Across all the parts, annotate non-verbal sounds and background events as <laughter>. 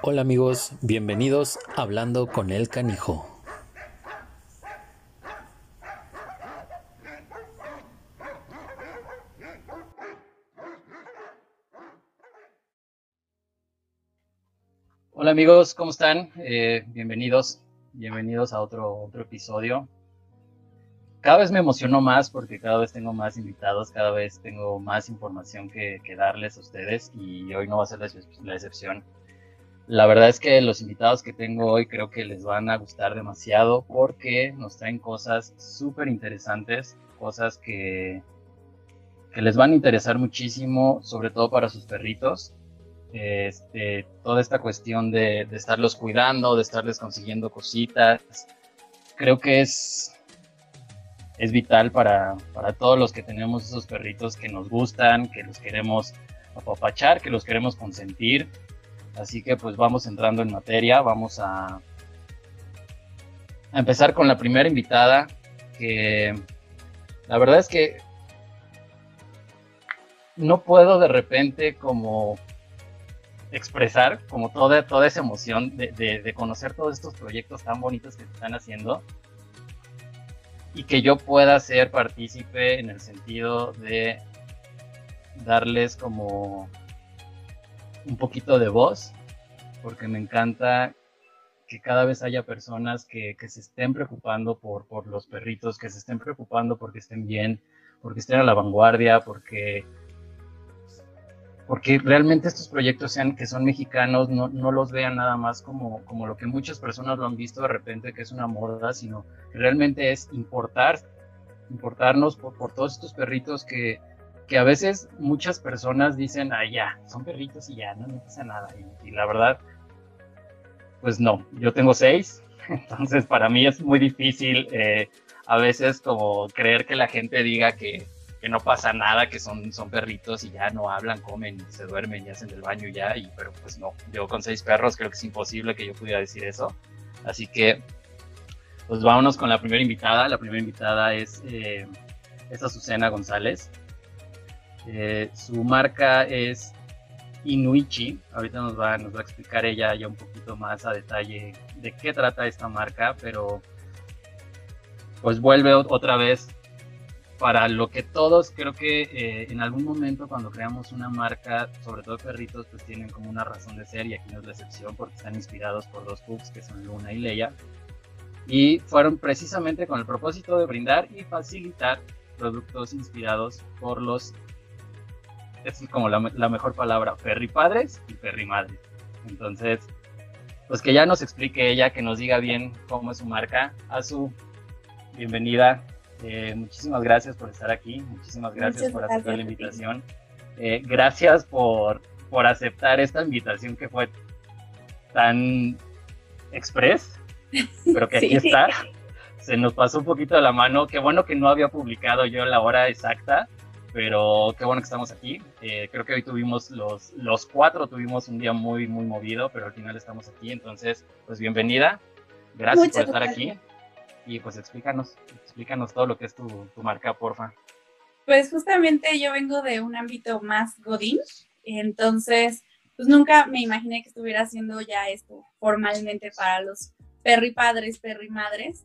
Hola amigos, bienvenidos a Hablando con el Canijo. Hola amigos, ¿cómo están? Eh, bienvenidos, bienvenidos a otro, otro episodio. Cada vez me emociono más porque cada vez tengo más invitados, cada vez tengo más información que, darles a ustedes y hoy no va a ser la excepción. La verdad es que los invitados que tengo hoy creo que les van a gustar demasiado porque nos traen cosas súper interesantes, cosas que, que les van a interesar muchísimo, sobre todo para sus perritos. Este, toda esta cuestión de, de estarlos cuidando, de estarles consiguiendo cositas, creo que es, es vital para, para todos los que tenemos esos perritos que nos gustan, que los queremos apapachar, que los queremos consentir Así que pues vamos entrando en materia, vamos a, empezar con la primera invitada, que la verdad es que no puedo de repente como expresar como toda, toda esa emoción de, conocer todos estos proyectos tan bonitos que están haciendo y que yo pueda ser partícipe en el sentido de darles como un poquito de voz, porque me encanta que cada vez haya personas que, se estén preocupando por, por, los perritos, que se estén preocupando porque estén bien, porque estén a la vanguardia, porque, porque realmente estos proyectos sean que son mexicanos, no, no los vean nada más como, como lo que muchas personas lo han visto de repente, que es una moda, sino que realmente es importar, importarnos por, por todos estos perritos que, que a veces muchas personas dicen, ah, ya, son perritos y ya, no, pasa nada. Y, la verdad, pues no, yo tengo seis, <laughs> entonces para mí es muy difícil eh, a veces como creer que la gente diga que, que, no pasa nada, que son, son perritos y ya no hablan, comen, se duermen y hacen el baño ya, y, pero pues no, yo con seis perros creo que es imposible que yo pudiera decir eso. Así que, pues vámonos con la primera invitada. La primera invitada es, eh, es Azucena González. Eh, su marca es Inuichi. Ahorita nos va, nos va a explicar ella ya un poquito más a detalle de qué trata esta marca, pero pues vuelve otra vez para lo que todos creo que eh, en algún momento cuando creamos una marca, sobre todo perritos, pues tienen como una razón de ser y aquí no es la excepción porque están inspirados por dos pugs que son Luna y Leia y fueron precisamente con el propósito de brindar y facilitar productos inspirados por los es como la, mejor palabra, perri padres y perri madres. Entonces, pues que ya nos explique ella, que nos diga bien cómo es su marca. A su bienvenida. Eh, muchísimas gracias por estar aquí, muchísimas gracias por aceptar la invitación. Eh, gracias por, por aceptar esta invitación que fue tan express, pero que <laughs> aquí está. Se nos pasó un poquito de la mano. Qué bueno que no había publicado yo la hora exacta pero qué bueno que estamos aquí. Eh, creo que hoy tuvimos los, los cuatro, tuvimos un día muy, muy movido, pero al final estamos aquí. Entonces, pues bienvenida. Gracias por estar aquí. Y pues explícanos, explícanos todo lo que es tu, tu, marca, porfa. Pues justamente yo vengo de un ámbito más godín, entonces pues nunca me imaginé que estuviera haciendo ya esto formalmente para los perri padres, perri madres.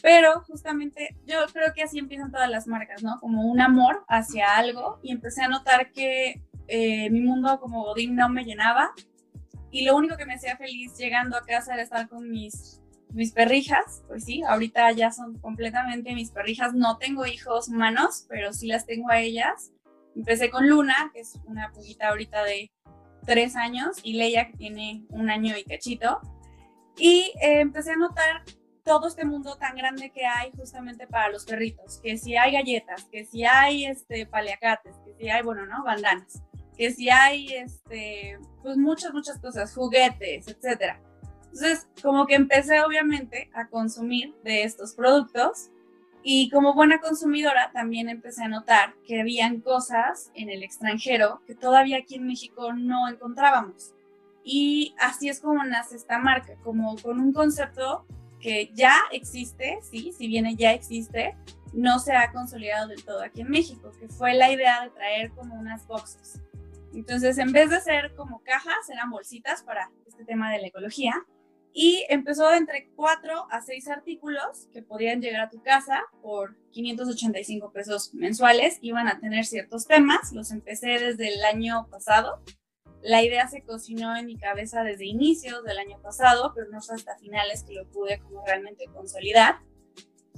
Pero justamente yo creo que así empiezan todas las marcas, ¿no? Como un amor hacia algo y empecé a notar que eh, mi mundo como Godín no me llenaba y lo único que me hacía feliz llegando a casa era estar con mis, mis perrijas, pues sí, ahorita ya son completamente mis perrijas, no tengo hijos humanos, pero sí las tengo a ellas. Empecé con Luna, que es una puguita ahorita de tres años, y Leia, que tiene un año y cachito. Y eh, empecé a notar todo este mundo tan grande que hay justamente para los perritos, que si hay galletas, que si hay este paliacates, que si hay, bueno, ¿no? Bandanas, que si hay este, pues muchas, muchas cosas, juguetes, etcétera. Entonces, como que empecé obviamente a consumir de estos productos y como buena consumidora también empecé a notar que habían cosas en el extranjero que todavía aquí en México no encontrábamos. Y así es como nace esta marca, como con un concepto que ya existe, sí, si bien ya existe, no se ha consolidado del todo aquí en México, que fue la idea de traer como unas boxes. Entonces, en vez de ser como cajas, eran bolsitas para este tema de la ecología. Y empezó entre 4 a 6 artículos que podían llegar a tu casa por 585 pesos mensuales. Iban a tener ciertos temas. Los empecé desde el año pasado. La idea se cocinó en mi cabeza desde inicios del año pasado, pero no fue hasta finales que lo pude como realmente consolidar.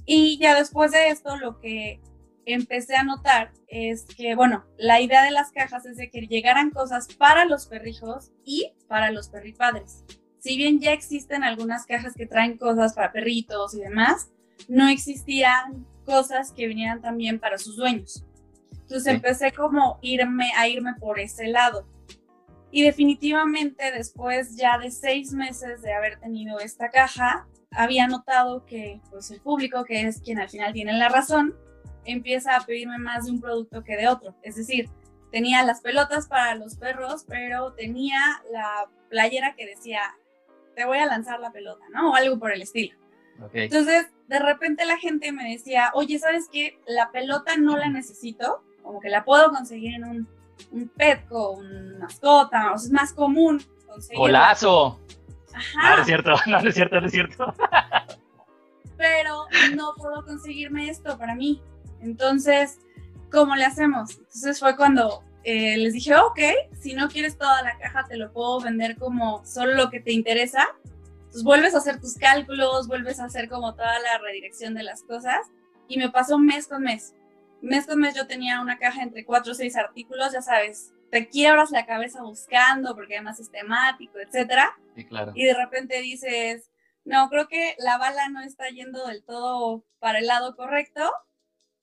Y ya después de esto, lo que empecé a notar es que, bueno, la idea de las cajas es de que llegaran cosas para los perrijos y para los perripadres. Si bien ya existen algunas cajas que traen cosas para perritos y demás, no existían cosas que vinieran también para sus dueños. Entonces empecé como irme a irme por ese lado. Y definitivamente después ya de seis meses de haber tenido esta caja, había notado que pues el público, que es quien al final tiene la razón, empieza a pedirme más de un producto que de otro. Es decir, tenía las pelotas para los perros, pero tenía la playera que decía, te voy a lanzar la pelota, ¿no? O algo por el estilo. Entonces, de repente la gente me decía, oye, ¿sabes qué? La pelota no la necesito, como que la puedo conseguir en un, un Petco, una mascota, o sea, es más común conseguir. ¡Golazo! No, es cierto, <laughs> no, es cierto, no es cierto. Pero no puedo conseguirme esto para mí. Entonces, ¿cómo le hacemos? Entonces fue cuando eh, les dije, ok, si no quieres toda la caja, te lo puedo vender como solo lo que te interesa. Entonces vuelves a hacer tus cálculos, vuelves a hacer como toda la redirección de las cosas. Y me pasó mes con mes. Mes con mes yo tenía una caja entre cuatro o seis artículos, ya sabes, te quiebras la cabeza buscando porque además es temático, etcétera. Sí, claro. Y de repente dices, no, creo que la bala no está yendo del todo para el lado correcto.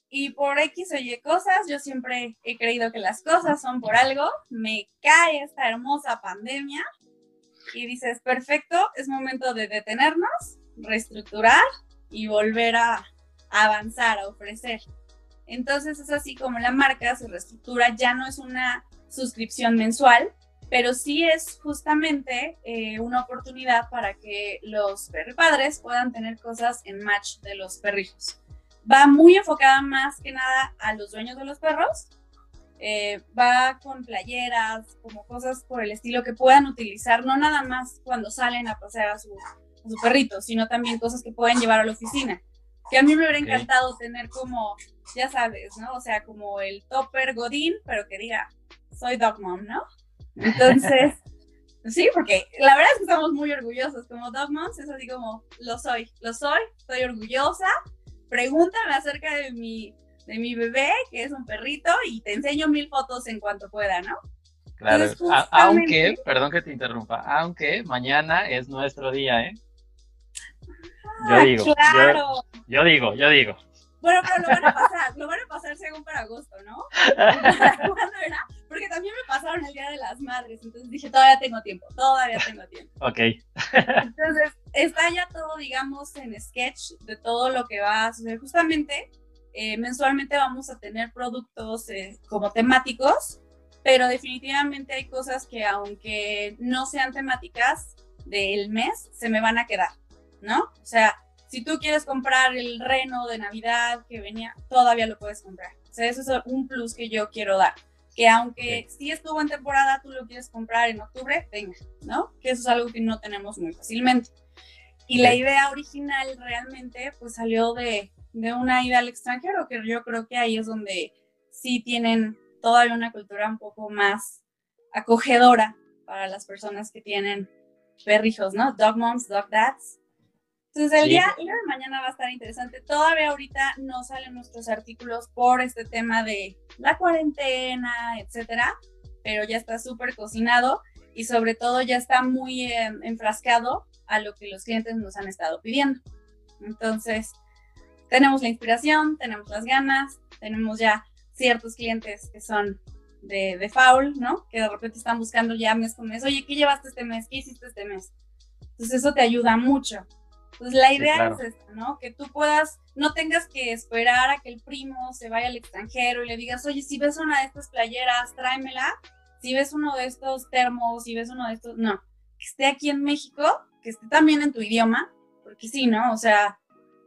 Y por X o Y cosas, yo siempre he creído que las cosas son por algo. Me cae esta hermosa pandemia y dices, perfecto, es momento de detenernos, reestructurar y volver a avanzar, a ofrecer. Entonces es así como la marca se reestructura, ya no es una suscripción mensual, pero sí es justamente eh, una oportunidad para que los padres puedan tener cosas en match de los perrijos. Va muy enfocada más que nada a los dueños de los perros. Eh, va con playeras, como cosas por el estilo que puedan utilizar, no nada más cuando salen a pasear a su, a su perrito, sino también cosas que pueden llevar a la oficina. Que a mí me hubiera encantado tener como, ya sabes, ¿no? O sea, como el topper Godín, pero que diga, soy dog mom, ¿no? Entonces, <laughs> sí, porque la verdad es que estamos muy orgullosos como dog moms, es así como, lo soy, lo soy, estoy orgullosa, pregúntame acerca de mi, de mi bebé, que es un perrito, y te enseño mil fotos en cuanto pueda, ¿no? Claro, aunque, perdón que te interrumpa, aunque mañana es nuestro día, ¿eh? Yo ah, digo, claro. yo digo, yo digo. Bueno, pero lo van a pasar, lo van a pasar según para agosto, ¿no? ¿Cuándo era? Porque también me pasaron el Día de las Madres, entonces dije, todavía tengo tiempo, todavía tengo tiempo. Ok. Entonces, está ya todo, digamos, en sketch de todo lo que va a suceder. Justamente, eh, mensualmente vamos a tener productos eh, como temáticos, pero definitivamente hay cosas que aunque no sean temáticas del mes, se me van a quedar, ¿no? O sea, si tú quieres comprar el reno de Navidad que venía, todavía lo puedes comprar. O sea, eso es un plus que yo quiero dar. Que aunque sí estuvo en temporada, tú lo quieres comprar en octubre, venga, ¿no? Que eso es algo que no tenemos muy fácilmente. Y la idea original realmente pues salió de, de una ida al extranjero, que yo creo que ahí es donde sí tienen todavía una cultura un poco más acogedora para las personas que tienen perrijos, ¿no? Dog moms, dog dads. Entonces el día, de mañana va a estar interesante. Todavía ahorita no salen nuestros artículos por este tema de la cuarentena, etcétera, pero ya está súper cocinado y sobre todo ya está muy em, enfrascado a lo que los clientes nos han estado pidiendo. Entonces, tenemos la inspiración, tenemos las ganas, tenemos ya ciertos clientes que son de, de foul, ¿no? Que de repente están buscando ya mes con mes, oye, ¿qué llevaste este mes? ¿Qué hiciste este mes? Entonces eso te ayuda mucho. Pues la idea es esta, ¿no? Que tú puedas, no tengas que esperar a que el primo se vaya al extranjero y le digas, oye, si ves una de estas playeras, tráemela. Si ves uno de estos termos, si ves uno de estos, no. Que esté aquí en México, que esté también en tu idioma, porque sí, ¿no? O sea,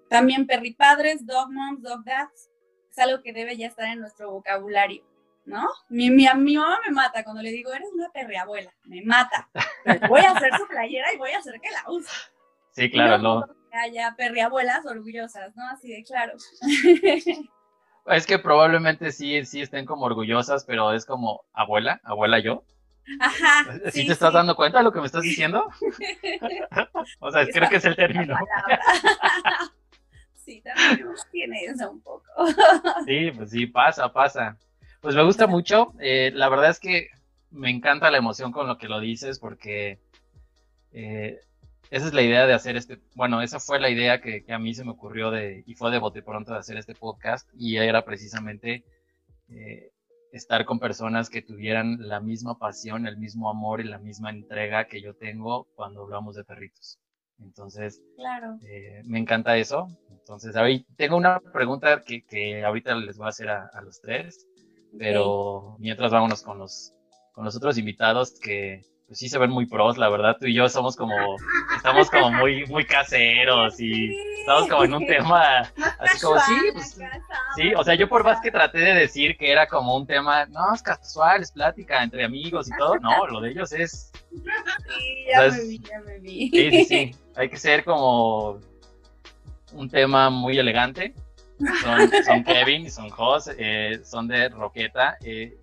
también perripadres, dog moms, dog dads, es algo que debe ya estar en nuestro vocabulario. ¿no? Mi, mi, mi, mamá me mata cuando le digo, eres una perriabuela, me mata. voy a hacer su playera y voy a hacer que la use. Sí, claro, no. Que haya perriabuelas orgullosas, ¿no? Así de claro. Es que probablemente sí, sí estén como orgullosas, pero es como abuela, abuela yo. Ajá. <laughs> ¿Sí, te estás dando cuenta de lo que me estás diciendo? <laughs> o sea, creo que es el término. <laughs> sí, también tiene eso un poco. sí, pues sí, pasa, pasa. Pues me gusta mucho. Eh, la verdad es que me encanta la emoción con lo que lo dices porque eh, esa es la idea de hacer este, bueno, esa fue la idea que, a mí se me ocurrió de, y fue de bote pronto de hacer este podcast y era precisamente eh, estar con personas que tuvieran la misma pasión, el mismo amor y la misma entrega que yo tengo cuando hablamos de perritos. Entonces, claro. me encanta eso. Entonces, ahí tengo una pregunta que, que ahorita les voy a hacer a los tres. Pero mientras vámonos con los, con los otros invitados que pues sí se ven muy pros, la verdad. Tú y yo somos como, estamos como muy, muy caseros y estamos como en un tema así como, sí, pues, sí, o sea, yo por más que traté de decir que era como un tema, no, es casual, es plática entre amigos y todo, no, lo de ellos es... Sí, ya me vi, ya me vi. Sí, sí, sí, hay que ser como un tema muy elegante son, <laughs> Kevin y son Jos, eh, son de Roqueta. Eh.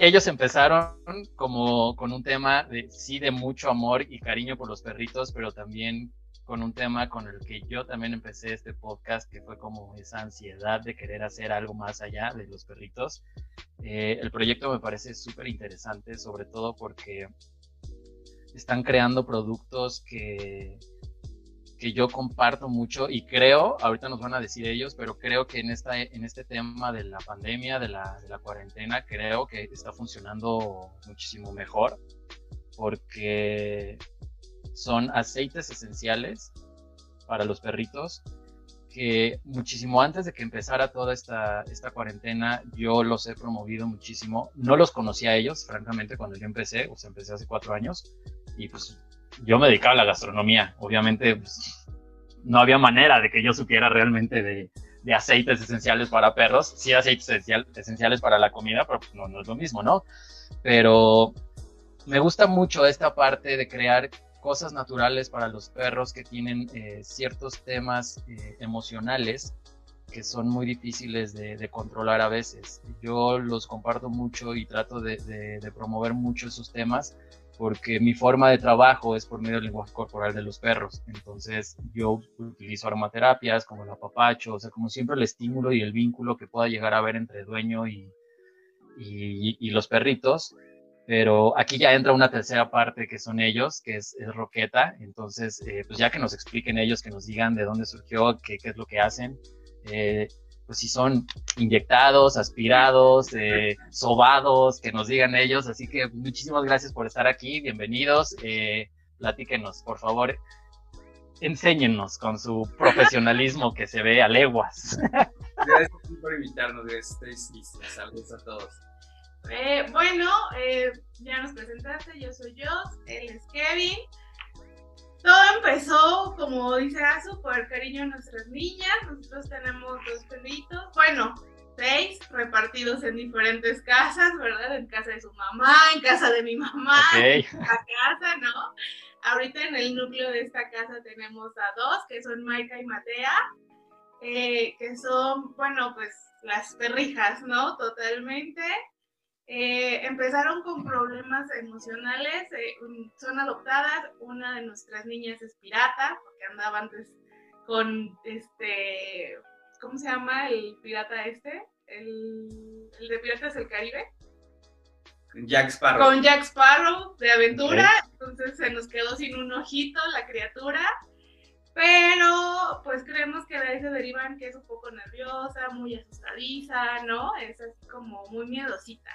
Ellos empezaron como con un tema de sí de mucho amor y cariño por los perritos, pero también con un tema con el que yo también empecé este podcast, que fue como esa ansiedad de querer hacer algo más allá de los perritos. Eh, el proyecto me parece súper interesante, sobre todo porque están creando productos que que yo comparto mucho y creo, ahorita nos van a decir ellos, pero creo que en, esta, en este tema de la pandemia, de la, de la cuarentena, creo que está funcionando muchísimo mejor porque son aceites esenciales para los perritos que muchísimo antes de que empezara toda esta, esta cuarentena yo los he promovido muchísimo. No los conocía a ellos, francamente, cuando yo empecé, o sea, empecé hace cuatro años y pues yo me dedicaba a la gastronomía. Obviamente, pues, no había manera de que yo supiera realmente de, aceites esenciales para perros. Sí, aceites esenciales para la comida, pero pues, no, es lo mismo, ¿no? Pero me gusta mucho esta parte de crear cosas naturales para los perros que tienen eh, ciertos temas eh, emocionales que son muy difíciles de, controlar a veces. Yo los comparto mucho y trato de, de promover mucho esos temas porque mi forma de trabajo es por medio del lenguaje corporal de los perros. Entonces yo utilizo aromaterapias como el apapacho, o sea, como siempre el estímulo y el vínculo que pueda llegar a haber entre dueño y, y, los perritos. Pero aquí ya entra una tercera parte que son ellos, que es, Roqueta. Entonces, eh, pues ya que nos expliquen ellos, que nos digan de dónde surgió, qué, qué es lo que hacen. Eh, pues si son inyectados, aspirados, eh, sobados, que nos digan ellos. Así que muchísimas gracias por estar aquí, bienvenidos. Eh, platíquenos, por favor, enséñennos con su profesionalismo que se ve a leguas. <laughs> Gracias por invitarnos, estéis Saludos a todos. Eh, bueno, eh, ya nos presentaste, yo soy yo, él es Kevin. Todo empezó, como dice Azu, por el cariño de nuestras niñas. Nosotros tenemos dos perritos, bueno, seis repartidos en diferentes casas, ¿verdad? En casa de su mamá, en casa de mi mamá, en la casa, ¿no? Ahorita en el núcleo de esta casa tenemos a dos, que son Maika y Matea, eh, que son, bueno, pues las perrijas, ¿no? Totalmente. Eh, empezaron con problemas emocionales, eh, son adoptadas, una de nuestras niñas es pirata, porque andaba antes con este, ¿cómo se llama el pirata este? El, de Piratas del Caribe. Jack Sparrow. Con Jack Sparrow de aventura, entonces se nos quedó sin un ojito la criatura. Pero pues creemos que de ahí se derivan que es un poco nerviosa, muy asustadiza, ¿no? Es así como muy miedosita.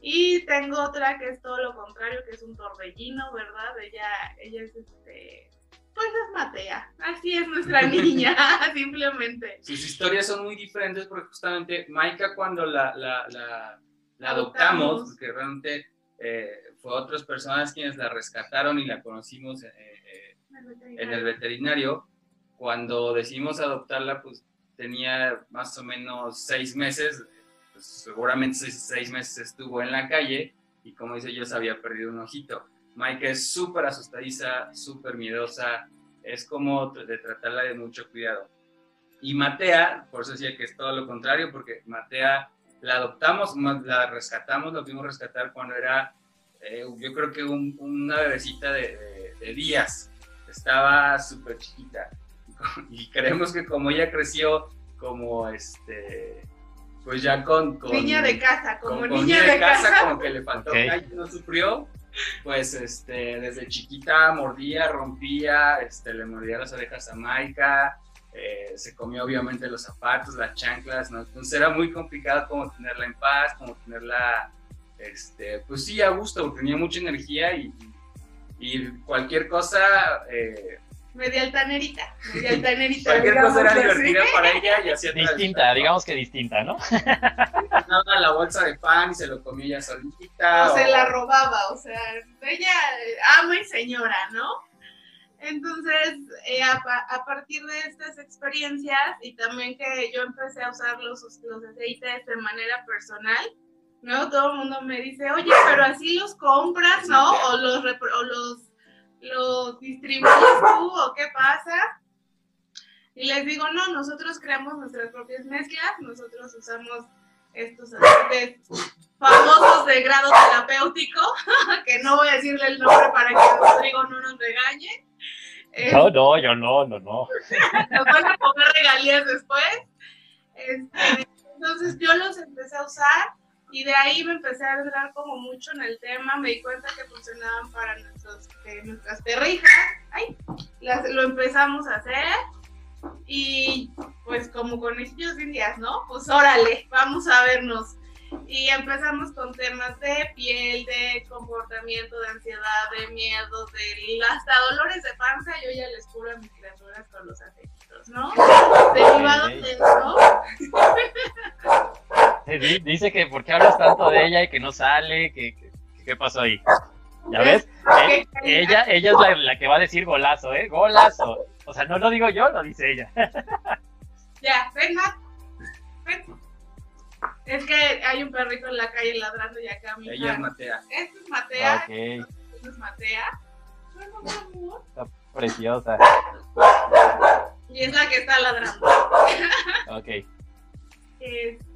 Y tengo otra que es todo lo contrario, que es un torbellino, ¿verdad? Ella, ella es este, pues es Matea, así es nuestra <laughs> niña, <laughs> simplemente. Sus historias son muy diferentes porque justamente Maika cuando la, la, la, adoptamos, porque realmente eh, fue otras personas quienes la rescataron y la conocimos eh, eh, en el veterinario, cuando decidimos adoptarla, pues tenía más o menos seis meses pues, seguramente seis, meses estuvo en la calle y como dice yo, se había perdido un ojito. Maika es súper asustadiza, súper miedosa, es como de tratarla de mucho cuidado. Y Matea, por eso decía que es todo lo contrario, porque Matea la adoptamos, la rescatamos, la pudimos rescatar cuando era, eh, yo creo que una bebecita de, días, estaba súper chiquita. <laughs> Y creemos que como ella creció como este, pues ya con... niña de casa, como niña, de, casa, como que le faltó okay. no sufrió, pues este, desde chiquita mordía, rompía, este, le mordía las orejas a Maika, eh, se comió obviamente los zapatos, las chanclas, ¿no? Entonces era muy complicado como tenerla en paz, como tenerla, este, pues sí, a gusto, porque tenía mucha energía y, y cualquier cosa... Eh, media altanerita, media altanerita. Cualquier cosa era divertida para ella y hacía Distinta, digamos que distinta, ¿no? Daba la bolsa de pan y se lo comía ella solita. O, se la robaba, o sea, ella ama y señora, ¿no? Entonces, eh, a, partir de estas experiencias y también que yo empecé a usar los, los aceites de manera personal, ¿no? Todo el mundo me dice, oye, pero así los compras, ¿no? O los, o los, los distribuyes tú, o qué pasa. Y les digo, no, nosotros creamos nuestras propias mezclas, nosotros usamos estos aceites famosos de grado terapéutico, <laughs> que no voy a decirle el nombre para que Rodrigo no nos regañe. No, no, yo no, no, no. <laughs> Nos van a poner regalías después. Este, entonces yo los empecé a usar y de ahí me empecé a entrar como mucho en el tema, me di cuenta que funcionaban para nuestros, eh, nuestras perrijas, Ay, lo empezamos a hacer y pues como con conejillos indias, ¿no? Pues órale, vamos a vernos y empezamos con temas de piel, de comportamiento, de ansiedad, de miedo, de hasta dolores de panza. Yo ya les curo a mis criaturas con los afectos, ¿no? Derivados de eso. <laughs> Dice que por qué hablas tanto de ella y que no sale, que, qué pasó ahí. ¿Ya ves? Eh, ella, ella es la, la, que va a decir golazo, ¿eh? Golazo. O sea, no lo digo yo, lo dice ella. <laughs> Ya, ven, Matt. Ven. Es que hay un perrito en la calle ladrando y acá mi Ella es Matea. Esta es Matea. Okay. Esta es Matea. Está preciosa. Y es la que está ladrando. Ok. <laughs> Este.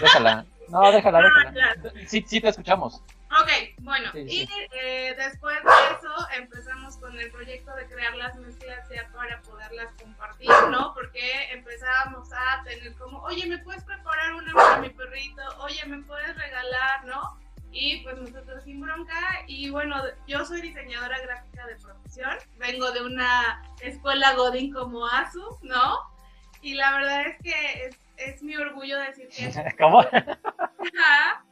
Déjala. No, déjala, déjala. Sí, sí te escuchamos. Ok, bueno, y eh, después de eso empezamos con el proyecto de crear las mezclas ya para poderlas compartir, ¿no? Porque empezábamos a tener como, oye, ¿me puedes preparar una para mi perrito? Oye, ¿me puedes regalar, no? Y pues nosotros sin bronca, y bueno, yo soy diseñadora gráfica de profesión, vengo de una escuela Godin como ASU, ¿no? Y la verdad es que es, es mi orgullo decir que... <laughs> ¿Cómo? <laughs>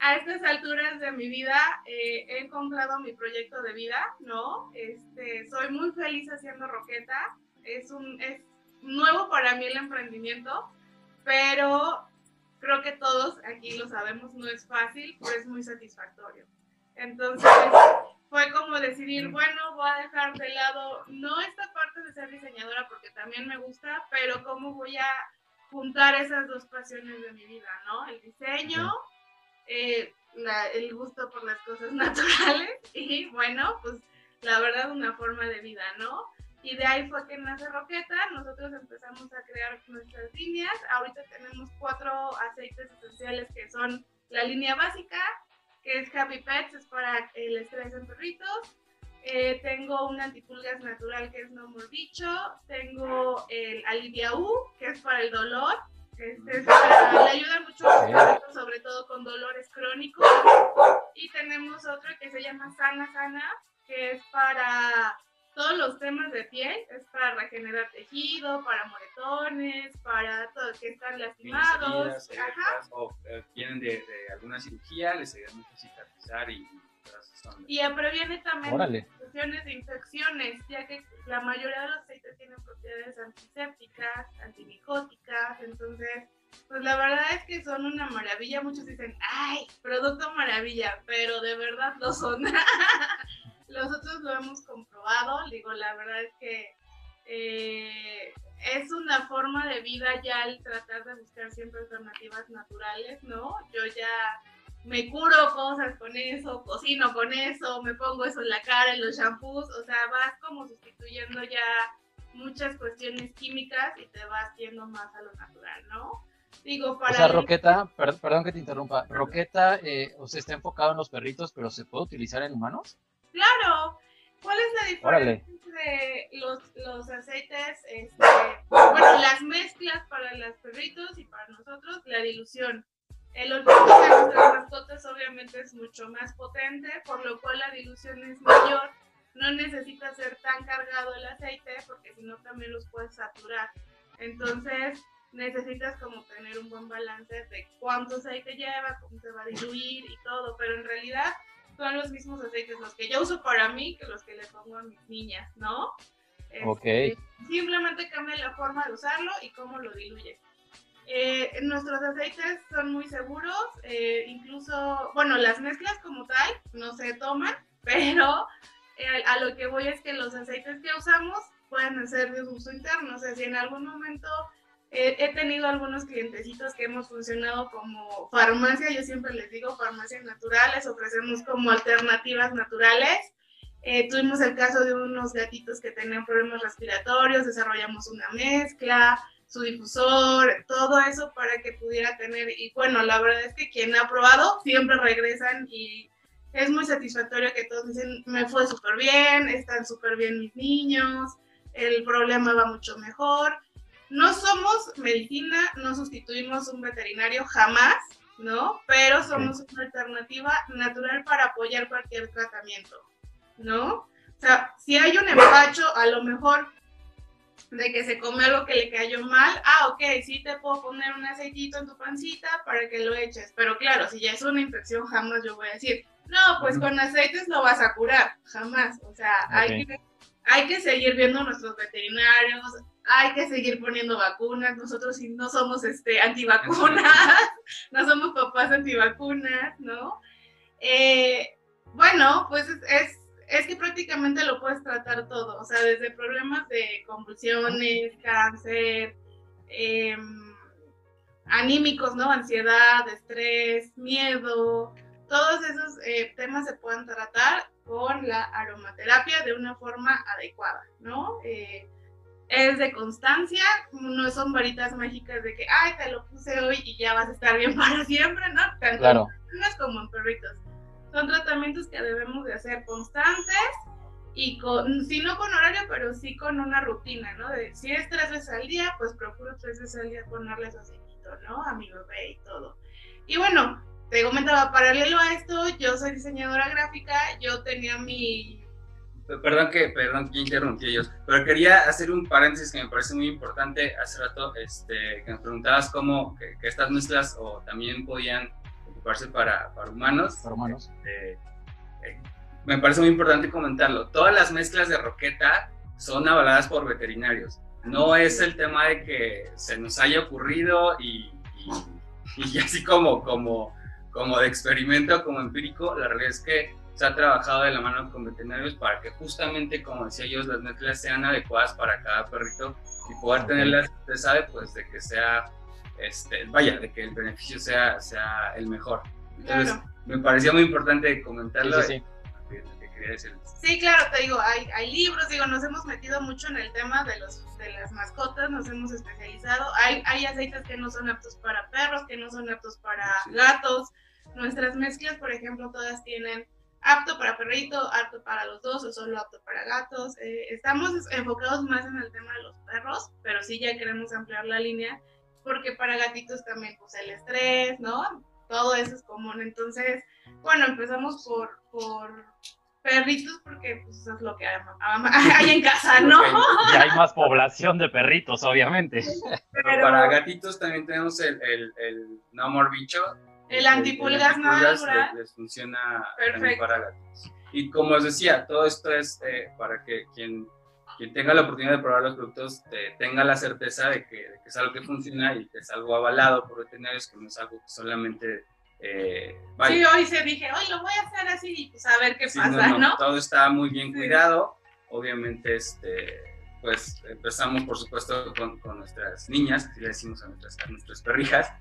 a estas alturas de mi vida eh, he encontrado mi proyecto de vida, ¿no? Este, soy muy feliz haciendo roqueta. Es, un, es nuevo para mí el emprendimiento, pero creo que todos aquí lo sabemos, no es fácil, pero es muy satisfactorio. Entonces, fue como decidir, bueno, voy a dejar de lado, no esta parte de ser diseñadora, porque también me gusta, pero cómo voy a juntar esas dos pasiones de mi vida, ¿no? El diseño eh, el gusto por las cosas <laughs> naturales y bueno, pues la verdad una forma de vida, ¿no? Y de ahí fue que nace Roqueta, nosotros empezamos a crear nuestras líneas, ahorita tenemos cuatro aceites esenciales que son la línea básica, que es Happy Pets, es para el estrés en perritos, eh, tengo un antipulgas natural que es No More Bicho, tengo el Alivia U, que es para el dolor, este, le ayuda mucho sobre todo con dolores crónicos. Y tenemos otro que se llama Sana Sana, que es para todos los temas de piel, es para regenerar tejido, para moretones, para todo que están lastimados. O eh, tienen de, alguna cirugía, les ayuda mucho a cicatrizar y y previene también cuestiones de infecciones, ya que la mayoría de los aceites tienen propiedades antisépticas, antimicóticas, entonces, pues la verdad es que son una maravilla. Muchos dicen, ay, producto maravilla, pero de verdad lo son. <laughs> Nosotros lo hemos comprobado, digo, la verdad es que eh, es una forma de vida ya el tratar de buscar siempre alternativas naturales, ¿no? Yo ya me curo cosas con eso, cocino con eso, me pongo eso en la cara, en los shampoos, o sea, vas como sustituyendo ya muchas cuestiones químicas y te vas yendo más a lo natural, ¿no? Digo, para... O sea, Roqueta, perdón que te interrumpa, Roqueta, eh, o sea, está enfocado en los perritos, pero ¿se puede utilizar en humanos? Claro, ¿cuál es la diferencia entre los, los aceites, este, bueno, las mezclas para los perritos y para nosotros, la dilución? El olfato de nuestras mascotas obviamente es mucho más potente, por lo cual la dilución es mayor. No necesita ser tan cargado el aceite porque si no también los puedes saturar. Entonces necesitas como tener un buen balance de cuánto aceite lleva, cómo se va a diluir y todo, pero en realidad son los mismos aceites los que yo uso para mí que los que le pongo a mis niñas, ¿no? ok. Este, simplemente cambia la forma de usarlo y cómo lo diluye. Eh, nuestros aceites son muy seguros, eh, incluso, bueno, las mezclas como tal no se toman, <laughs> pero eh, a lo que voy es que los aceites que usamos pueden ser de uso interno, o sea, si en algún momento he tenido algunos clientecitos que hemos funcionado como farmacia, yo siempre les digo farmacias naturales, ofrecemos como alternativas naturales. tuvimos el caso de unos gatitos que tenían problemas respiratorios, desarrollamos una mezcla, su difusor, todo eso para que pudiera tener, y bueno, la verdad es que quien ha probado siempre regresan y es muy satisfactorio que todos dicen, me fue súper bien, están súper bien mis niños, el problema va mucho mejor. No somos medicina, no sustituimos un veterinario jamás, ¿no? Pero somos una alternativa natural para apoyar cualquier tratamiento, ¿no? O sea, si hay un empacho, a lo mejor de que se come algo que le cayó mal, ah, ok, sí te puedo poner un aceitito en tu pancita para que lo eches, pero claro, si ya es una infección, jamás yo voy a decir, no, pues con aceites lo vas a curar, jamás, o sea, hay, que, hay que seguir viendo nuestros veterinarios, hay que seguir poniendo vacunas, nosotros no somos este, antivacunas, <laughs> no somos papás antivacunas, ¿no? Eh, bueno, pues es es que prácticamente lo puedes tratar todo, o sea, desde problemas de convulsiones, cáncer, em, anímicos, ¿no? Ansiedad, estrés, miedo, todos esos eh, temas se pueden tratar con la aromaterapia de una forma adecuada, ¿no? Eh, es de constancia, no son varitas mágicas de que, ay, te lo puse hoy y ya vas a estar bien <laughs> para siempre, ¿no? Tanto claro. no es como en perritos son tratamientos que debemos de hacer constantes y con, si no con horario, pero sí con una rutina, ¿no? De, si es tres veces al día, pues procuro tres veces al día ponerles aceitito, ¿no? A mi bebé y todo. Y bueno, te comentaba, paralelo a esto, yo soy diseñadora gráfica, yo tenía mi... Perdón que, perdón que interrumpí ellos, pero quería hacer un paréntesis que me parece muy importante hace rato, este, que me preguntabas cómo que, que estas mezclas o también podían para, para humanos. Para humanos. Este, eh, me parece muy importante comentarlo. Todas las mezclas de roqueta son avaladas por veterinarios. No es el tema de que se nos haya ocurrido y, y, así como, como, como de experimento, como empírico, la realidad es que se ha trabajado de la mano con veterinarios para que justamente, como decía ellos, las mezclas sean adecuadas para cada perrito y poder tener la certeza de, pues, de que sea este, vaya, de que el beneficio sea, sea el mejor. Entonces, me parecía muy importante comentarlo. Sí, sí, claro, te digo, hay, hay libros, digo, nos hemos metido mucho en el tema de, los, de las mascotas, nos hemos especializado. Hay, hay aceites que no son aptos para perros, que no son aptos para gatos. Nuestras mezclas, por ejemplo, todas tienen apto para perrito, apto para los dos o solo apto para gatos. Eh, estamos enfocados más en el tema de los perros, pero sí ya queremos ampliar la línea porque para gatitos también pues el estrés, ¿no? Todo eso es común. Entonces, bueno, empezamos por, por perritos porque pues eso es lo que <laughs> hay, en casa, ¿no? Y hay más población de perritos, obviamente. Pero, para gatitos también tenemos el, el, el No More Bicho. El antipulgas, el Les, funciona para gatitos. Y como os decía, todo esto es eh, para que quien quien tenga la oportunidad de probar los productos tenga la certeza de que, es algo que funciona y que es algo avalado por veterinarios, que no es algo que solamente... Eh, sí, hoy se dije, hoy lo voy a hacer así y pues a ver qué pasa, no, Todo está muy bien cuidado, obviamente este, pues empezamos por supuesto con, con nuestras niñas, así le decimos a nuestras, a nuestras perrijas,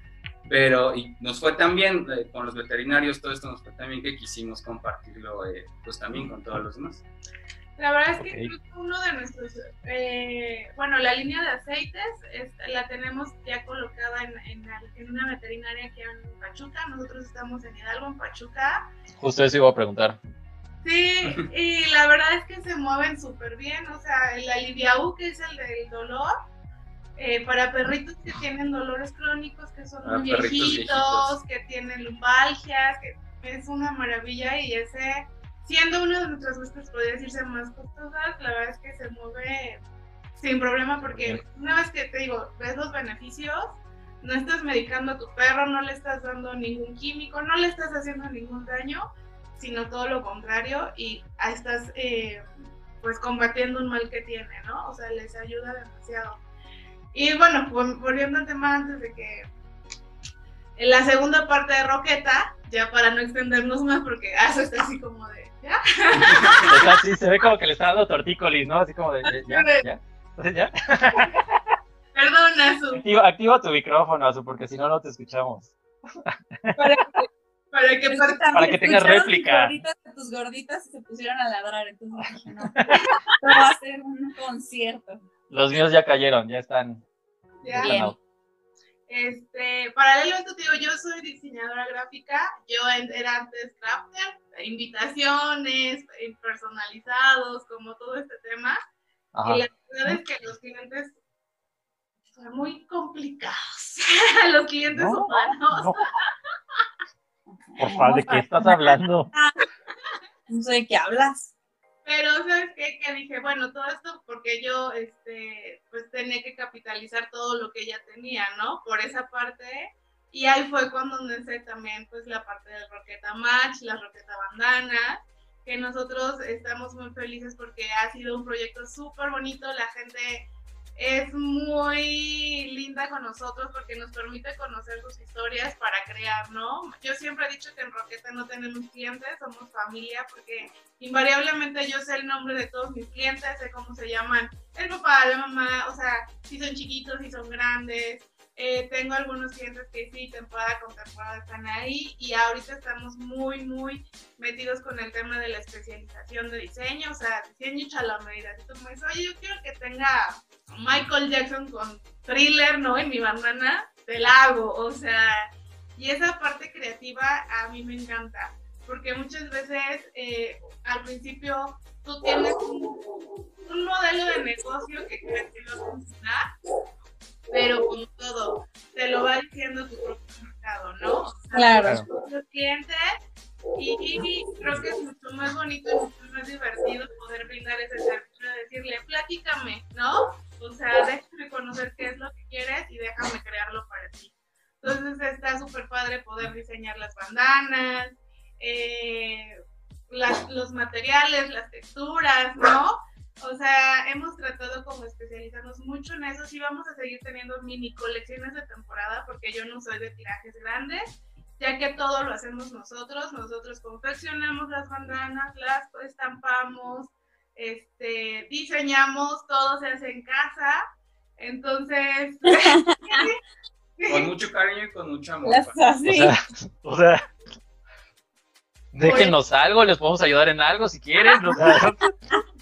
pero y nos fue también eh, con los veterinarios, todo esto nos fue también que quisimos compartirlo eh, pues también con todos los demás. La verdad es que uno de nuestros, eh, bueno, la línea de aceites la tenemos ya colocada en, en, en, una veterinaria aquí en Pachuca. Nosotros estamos en Hidalgo, en Pachuca. Justo eso iba a preguntar. Sí, y la verdad es que se mueven súper bien. O sea, el aliviau, que es el del dolor, eh, para perritos que tienen dolores crónicos, que son ah, muy viejitos, que tienen lumbalgias, que es una maravilla y ese siendo una de nuestras huéspedes, podría decirse más costosas, la verdad es que se mueve sin problema porque una vez que te digo, ves los beneficios, no estás medicando a tu perro, no le estás dando ningún químico, no le estás haciendo ningún daño, sino todo lo contrario y estás eh, pues combatiendo un mal que tiene, ¿no? O sea, les ayuda demasiado. Y bueno, volviendo al tema antes de que en la segunda parte de Roqueta, ya para no extendernos más, porque eso está así como de, ¿ya? sí, se ve como que le está dando tortícolis, ¿no? Así como de, ¿ya? ¿Ya? ¿Ya? <laughs> Perdona, Azu. Activa, activa, tu micrófono, Azu, porque si no, no te escuchamos. Para que, para que, para que tengas réplica. Tus gorditas, tus gorditas se pusieron a ladrar, entonces no, va a ser un concierto. Los míos ya cayeron, ya están. Ya. Bien. Este, paralelo a esto, digo, yo soy diseñadora gráfica, yo era antes crafter, invitaciones personalizados, como todo este tema. Y la verdad es que los clientes son muy complicados. <laughs> los clientes humanos. <laughs> Por favor, ¿de qué estás hablando? No sé de qué hablas. Pero, ¿sabes qué? Que dije, bueno, todo esto porque yo, este, pues tenía que capitalizar todo lo que ella tenía, ¿no? Por esa parte. Y ahí fue cuando nace también, pues, la parte del Roqueta Match, la Roqueta Bandana, que nosotros estamos muy felices porque ha sido un proyecto súper bonito. La gente es muy linda con nosotros porque nos permite conocer sus historias para crear, ¿no? Yo siempre he dicho que en Roqueta no tenemos clientes, somos familia porque invariablemente yo sé el nombre de todos mis clientes, sé cómo se llaman el papá, la mamá, o sea, si son chiquitos, si son grandes, eh, tengo algunos clientes que sí, temporada con temporada están ahí y ahorita estamos muy, muy metidos con el tema de la especialización de diseño, o sea, diseño hecho a la medida. Si tú me dices, oye, yo quiero que tenga Michael Jackson con thriller, ¿no? En mi bandana, te la hago, o sea, y esa parte creativa a mí me encanta, porque muchas veces eh, al principio tú tienes un, un modelo de negocio que crees que va a funcionar pero como todo, te lo va diciendo tu propio mercado, ¿no? claro. Los clientes y, creo que es mucho más bonito y mucho más divertido poder brindar ese servicio de decirle, platícame, ¿no? O sea, déjame conocer qué es lo que quieres y déjame crearlo para ti. Entonces está súper padre poder diseñar las bandanas, eh, las, los materiales, las texturas, ¿no? O sea, hemos tratado como especializarnos mucho en eso. Sí vamos a seguir teniendo mini colecciones de temporada porque yo no soy de tirajes grandes, ya que todo lo hacemos nosotros. Nosotros confeccionamos las bandanas, las estampamos, este, diseñamos, todo se hace en casa. Entonces... <laughs> con mucho cariño y con mucho amor. O sea, déjenos algo, les podemos ayudar en algo si quieren. <laughs>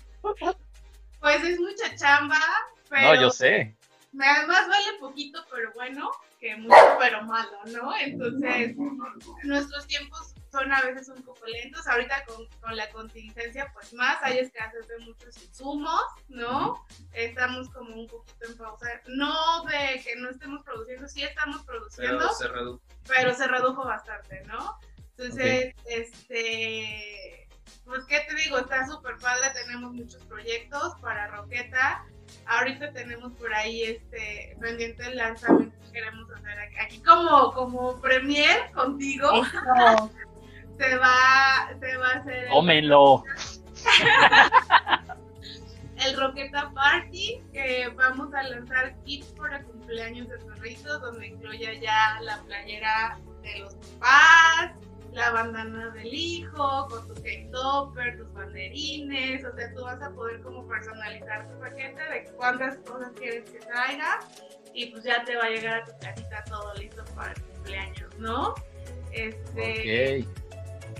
Pues es mucha chamba, pero. No, yo sé. Más vale poquito, pero bueno, que mucho, pero malo, ¿no? Entonces, nuestros tiempos son a veces un poco lentos. Ahorita con, con, la contingencia, pues más, hay escasez de muchos insumos, ¿no? Estamos como un poquito en pausa. No de que no estemos produciendo, sí estamos produciendo, pero se redujo, pero se redujo bastante, ¿no? Entonces, este pues, ¿qué te digo? Está súper padre, tenemos muchos proyectos para Roqueta. Ahorita tenemos por ahí este pendiente el lanzamiento que queremos hacer aquí, como, como premier contigo. se, va, se va a hacer. Tómenlo. <laughs> el Roqueta Party, que vamos a lanzar kits para cumpleaños de perritos, donde incluye ya la playera de los papás, la bandana del hijo, con tu cake topper, tus banderines, o sea, tú vas a poder como personalizar tu paquete de cuántas cosas quieres que traiga y pues ya te va a llegar a tu casita todo listo para el cumpleaños, ¿no? Este,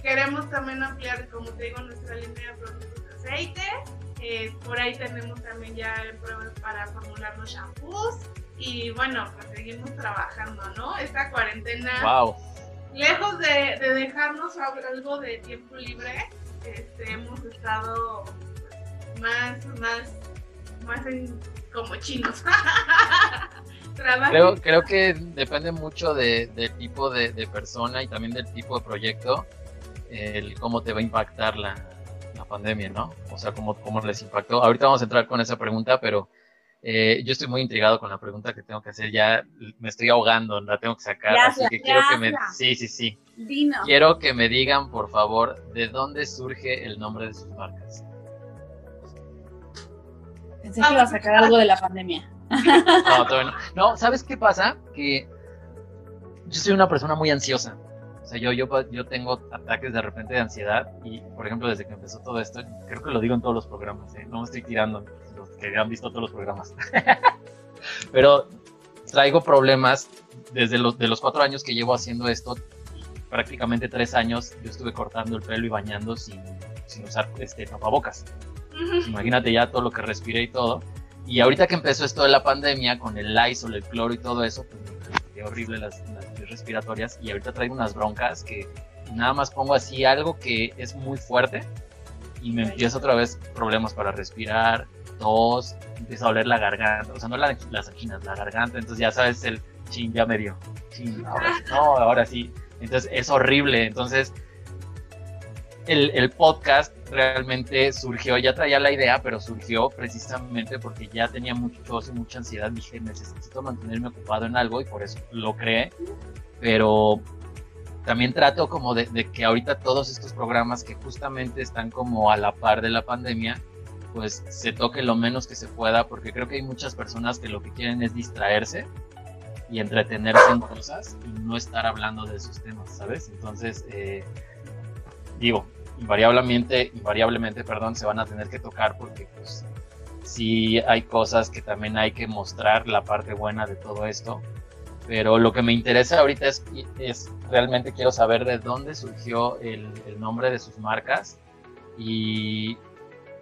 Queremos también ampliar, como te digo, nuestra línea de productos de aceite. Eh, por ahí tenemos también ya pruebas para formular los shampoos. Y bueno, pues seguimos trabajando, ¿no? Esta cuarentena, wow. Lejos de, de, dejarnos algo de tiempo libre, este, hemos estado más, más, más como chinos. <laughs> creo, creo que depende mucho de, del tipo de, de, persona y también del tipo de proyecto, el cómo te va a impactar la, la pandemia, ¿no? O sea, cómo, cómo les impactó. Ahorita vamos a entrar con esa pregunta, pero eh, yo estoy muy intrigado con la pregunta que tengo que hacer. Ya me estoy ahogando, la tengo que sacar. así que quiero que me. Sí, sí, sí. Dino. Quiero que me digan, por favor, de dónde surge el nombre de sus marcas. Pensé que iba a sacar algo de la pandemia. No, todavía no. No, ¿sabes qué pasa? Que yo soy una persona muy ansiosa. O sea, yo, yo, yo tengo ataques de repente de ansiedad y, por ejemplo, desde que empezó todo esto, creo que lo digo en todos los programas, ¿eh? no me estoy tirando, los que han visto todos los programas. <laughs> Pero traigo problemas desde los, de los cuatro años que llevo haciendo esto, prácticamente tres años, yo estuve cortando el pelo y bañando sin, sin usar este, tapabocas. Imagínate ya todo lo que respiré y todo. Y ahorita que empezó esto de la pandemia, con el Lysol, el cloro y todo eso, pues qué horrible las, las respiratorias y ahorita traigo unas broncas que nada más pongo así algo que es muy fuerte y me empieza otra vez problemas para respirar, tos, empieza a oler la garganta, o sea, no la, las anginas, la garganta, entonces ya sabes el chin, ya me dio, chin, ahora sí, no, ahora sí, entonces es horrible, entonces el, podcast realmente surgió, ya traía la idea, pero surgió precisamente porque ya tenía mucho y mucha ansiedad. Dije, necesito mantenerme ocupado en algo y por eso lo creé. Pero también trato como de, de, que ahorita todos estos programas que justamente están como a la par de la pandemia, pues se toque lo menos que se pueda, porque creo que hay muchas personas que lo que quieren es distraerse y entretenerse en cosas y no estar hablando de esos temas, ¿sabes? Entonces, eh, digo, invariablemente, invariablemente, perdón, se van a tener que tocar porque pues sí hay cosas que también hay que mostrar la parte buena de todo esto. Pero lo que me interesa ahorita es, es realmente quiero saber de dónde surgió el, el nombre de sus marcas. Y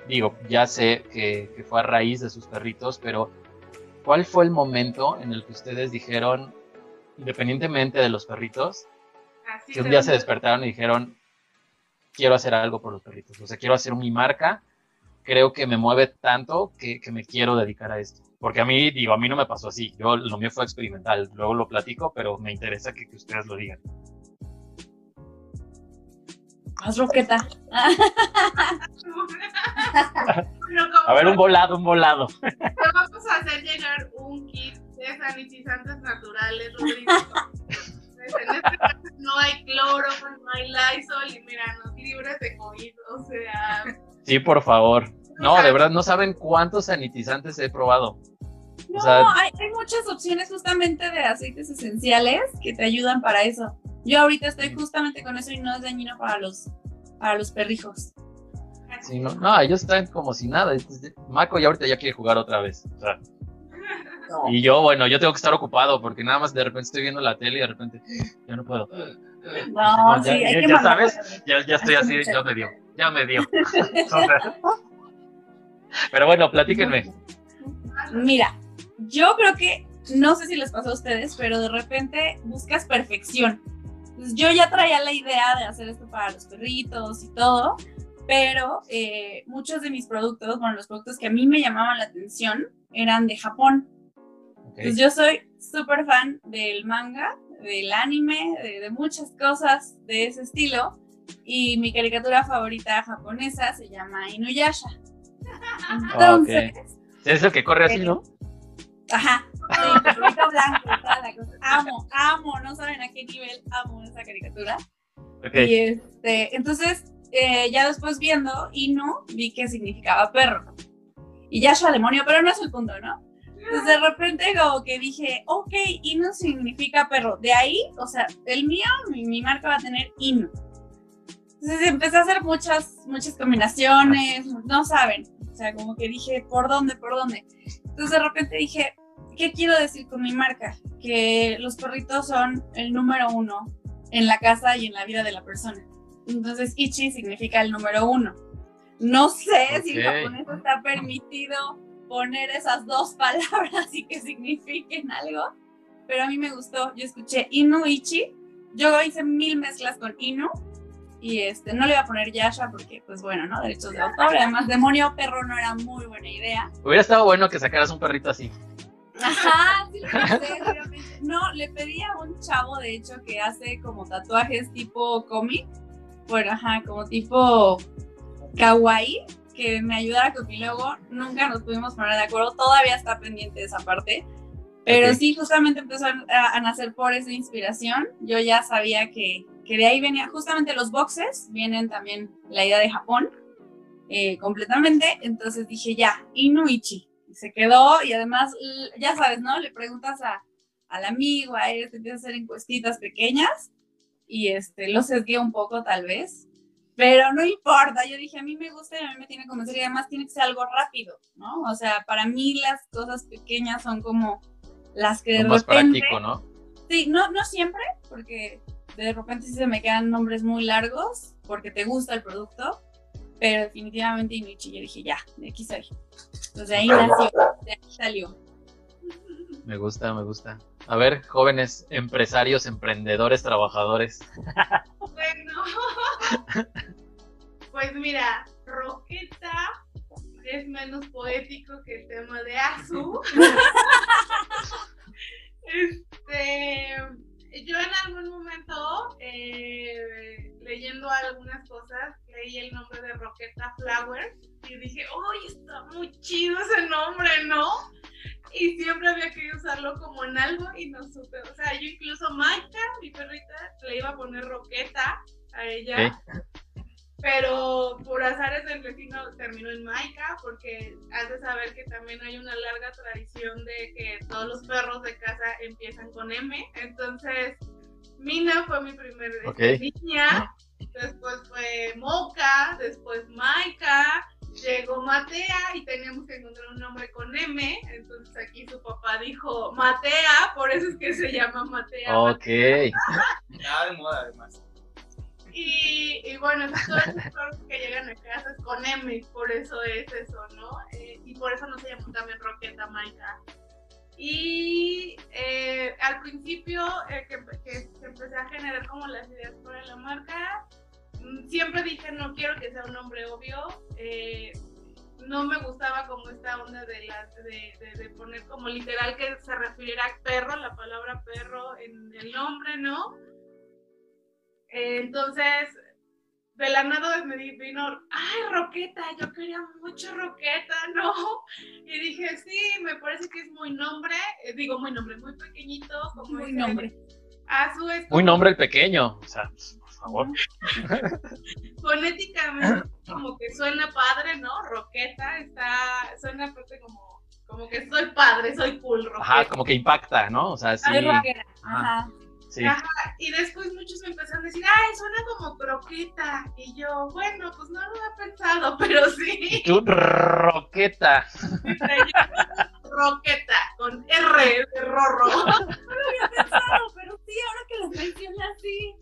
digo, ya sé que, que, fue a raíz de sus perritos, pero ¿cuál fue el momento en el que ustedes dijeron, independientemente de los perritos, Así que un día se despertaron y dijeron, quiero hacer algo por los perritos, o sea, quiero hacer mi marca, creo que me mueve tanto que, que, me quiero dedicar a esto. Porque a mí, digo, a mí no me pasó así, yo lo mío fue experimental, luego lo platico, pero me interesa que, que ustedes lo digan. Haz roqueta. <laughs> a ver, un volado, un volado. Te vamos a hacer llegar un kit de sanitizantes naturales, Rodrigo. En este caso no hay cloro, no hay Lysol y mira, nos libres de COVID, o sea... Sí, por favor. No, de verdad, no saben cuántos sanitizantes he probado. No, o sea, hay, hay, muchas opciones justamente de aceites esenciales que te ayudan para eso. Yo ahorita estoy justamente con eso y no es dañino para los, para los perrijos. Sí, no, no, ellos están como si nada. Maco ya ahorita ya quiere jugar otra vez. O sea, no. Y yo, bueno, yo tengo que estar ocupado porque nada más de repente estoy viendo la tele y de repente ya no puedo. No, no ya, sí, ya, hay que ya sabes, ya, ya estoy así, ya me dio, ya me dio. <laughs> <laughs> Pero bueno, platíquenme. Mira, yo creo que, no sé si les pasó a ustedes, pero de repente buscas perfección. Entonces, yo ya traía la idea de hacer esto para los perritos y todo, pero eh, muchos de mis productos, bueno, los productos que a mí me llamaban la atención eran de Japón. Okay. Pues yo soy súper fan del manga, del anime, de, de, muchas cosas de ese estilo. Y mi caricatura favorita japonesa se llama Inuyasha. Entonces. Okay. Es el que corre así, ¿no? Ajá. Sí, blanco, toda la cosa. Amo, amo, no saben a qué nivel amo esa caricatura. Okay. Y este, entonces, eh, ya después viendo Inu, vi que significaba perro. Y Yasha demonio, pero no es el punto, ¿no? Entonces de repente como que dije, ok, Inu significa perro. De ahí, o sea, el mío, mi, mi marca va a tener Inu. Entonces empecé a hacer muchas, muchas combinaciones, no saben. O sea, como que dije, ¿por dónde? ¿Por dónde? Entonces de repente dije, ¿qué quiero decir con mi marca? Que los perritos son el número uno en la casa y en la vida de la persona. Entonces Ichi significa el número uno. No sé si en japonés está permitido poner esas dos <laughs> palabras y que signifiquen algo, pero a mí me gustó. Yo escuché Inu Ichi, yo hice mil mezclas con Inu y este no le iba a poner Yasha porque pues bueno, ¿no? Derechos de autor, además demonio perro no era muy buena idea. Hubiera estado bueno que sacaras un perrito así. Ajá, sí lo pensé, obviamente. No, le pedí a un chavo, de hecho, que hace como tatuajes tipo cómic. Bueno, ajá, como tipo kawaii, que me ayudara con mi logo. Nunca nos pudimos poner de acuerdo, todavía está pendiente esa parte. Pero sí, justamente empezó a, a nacer por esa inspiración. Yo ya sabía que, que de ahí venía, justamente los boxes, vienen también la idea de Japón, eh, completamente. Entonces dije, ya, Inuichi. Y se quedó y además, ya sabes, ¿no? Le preguntas a, al amigo, a él, te empiezas a hacer encuestitas pequeñas y este, lo sesgué un poco tal vez. Pero no importa, yo dije, a mí me gusta y a mí me tiene que convencer y además tiene que ser algo rápido, ¿no? O sea, para mí las cosas pequeñas son como las que de más repente... práctico, ¿no? Sí, no, no siempre, porque de repente sí se me quedan nombres muy largos, porque te gusta el producto, pero definitivamente Inichi, yo dije, ya, de aquí soy. Entonces de ahí nació, de ahí salió. Me gusta, me gusta. A ver, jóvenes empresarios, emprendedores, trabajadores. Bueno, <laughs> pues mira, Roqueta es menos poético que el tema de Azu. <laughs> este, yo en algún momento, eh, leyendo algunas cosas, leí el nombre de Roqueta Flowers y dije, ¡ay, está muy chido ese nombre, ¿no? Y siempre había querido usarlo como en algo y no supe. O sea, yo incluso Maika, mi perrita, le iba a poner Roqueta a ella. Pero por azares del destino terminó en Maika, porque has de saber que también hay una larga tradición de que todos los perros de casa empiezan con M. Entonces, Mina fue mi primer Ok. niña, después fue Moca, después Maika, llegó Matea y teníamos que encontrar un nombre con M. Entonces aquí su papá dijo Matea, por eso es que se llama Matea. Ok. <laughs> Nada de moda, además. Y, y bueno, todos los perros que llegan a casa es con M, por eso es eso, ¿no? Eh, y por eso no se llamó también Roqueta Maika. Y eh, al principio eh, que, que- que empecé a generar como las ideas para la marca, siempre dije no quiero que sea un nombre obvio. eh, no me gustaba como esta onda de, las de, de- de poner como literal que se refiriera a perro, la palabra perro en el nombre, ¿no? Eh, entonces, de la nada me vino, ay, Roqueta, yo quería mucho Roqueta, <laughs> ¿no? Y dije, sí, me parece que es muy nombre, eh, digo muy nombre, muy pequeñito, como Muy dice nombre. Azu es Muy nombre el pequeño. O sea, favor. <laughs> fonéticamente como que suena padre, ¿no? Roqueta está, suena aparte como, como que soy padre, soy cool, Roqueta. Ajá, como que impacta, ¿no? O sea, sí. Rockera. Ajá. Ajá. Sí. Ajá, y después muchos me empezaron a decir, ay, suena como croqueta. Y yo, bueno, pues no lo he pensado, <laughs> pero sí. Tú, roqueta. Roqueta, con R de rorro. <laughs> Claro, pero sí, ahora que lo mencionas así.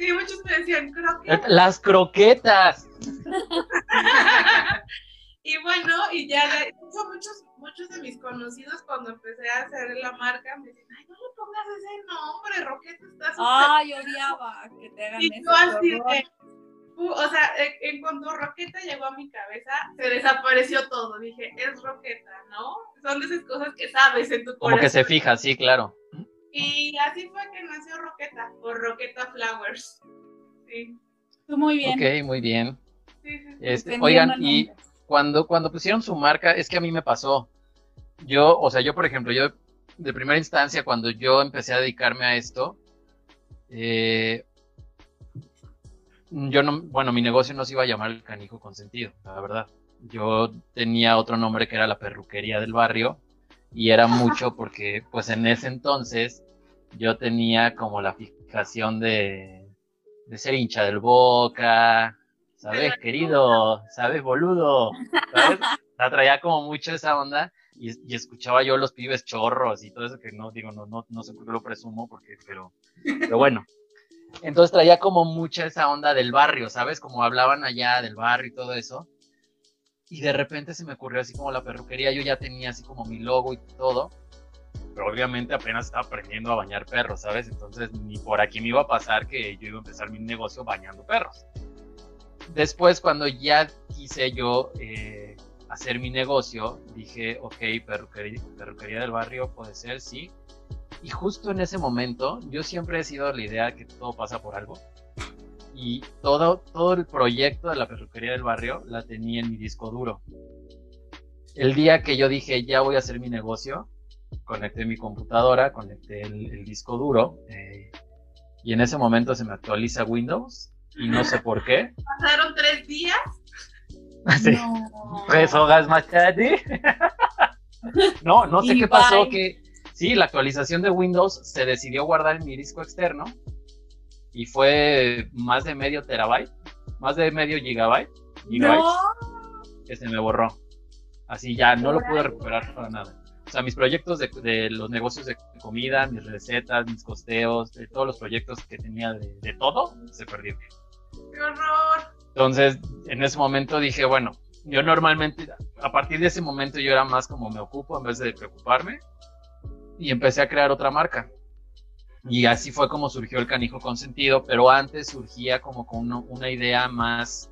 Sí, muchos me decían croqueta. Las croquetas. <laughs> y bueno, y ya, de hecho, muchos, muchos de mis conocidos cuando empecé a hacer la marca me decían, ay, no le pongas ese nombre, Roqueta está Ay, odiaba que te hagan Y eso. yo así de, pu- o sea, en, en cuanto Roqueta llegó a mi cabeza, se desapareció todo. Dije, es Roqueta, ¿no? Son de esas cosas que sabes en tu Como que se corazón. fija, sí, claro. Y así fue que nació Roqueta, o Roqueta Flowers. Sí, muy bien. Ok, muy bien. sí, sí. sí. Este, oigan, y cuando, cuando pusieron su marca, es que a mí me pasó. Yo, o sea, yo, por ejemplo, yo de primera instancia, cuando yo empecé a dedicarme a esto, eh, yo no, bueno, mi negocio no se iba a llamar el canijo consentido, la verdad. Yo tenía otro nombre que era la perruquería del barrio Y era mucho porque, pues en ese entonces, yo tenía como la fijación de, de ser hincha del Boca, ¿sabes, querido? ¿Sabes, boludo? ¿Sabes? La traía como mucho esa onda y, y, escuchaba yo los pibes chorros y todo eso que no, digo, no, no, no sé por qué lo presumo, porque, pero, pero bueno. Entonces traía como mucha esa onda del barrio, ¿sabes? Como hablaban allá del barrio y todo eso. Y de repente se me ocurrió así como la perruquería, yo ya tenía así como mi logo y todo pero obviamente apenas estaba aprendiendo a bañar perros, ¿sabes? Entonces ni por aquí me iba a pasar que yo iba a empezar mi negocio bañando perros. Después, cuando ya quise yo eh, hacer mi negocio, dije, ok, perruquería, perruquería del barrio puede ser, sí. Y justo en ese momento, yo siempre he sido la idea que todo pasa por algo. Y todo, todo el proyecto de la perruquería del barrio la tenía en mi disco duro. El día que yo dije, ya voy a hacer mi negocio, conecté mi computadora, conecté el, disco duro eh, y en ese momento se me actualiza Windows y no sé por qué. ¿Pasaron tres días? Sí. No. Tres horas más tarde. <laughs> no, no sé qué pasó, que sí, la actualización de Windows se decidió guardar en mi disco externo y fue más de medio terabyte, más de medio gigabyte, gigabyte que se me borró. Así ya no lo pude recuperar para nada. O sea, mis proyectos de, los negocios de comida, mis recetas, mis costeos, de todos los proyectos que tenía de, todo, se perdieron. ¡Qué horror! Entonces, en ese momento dije, bueno, yo normalmente, a partir de ese momento yo era más como me ocupo en vez de preocuparme y empecé a crear otra marca. Y así fue como surgió el canijo consentido, pero antes surgía como con una idea más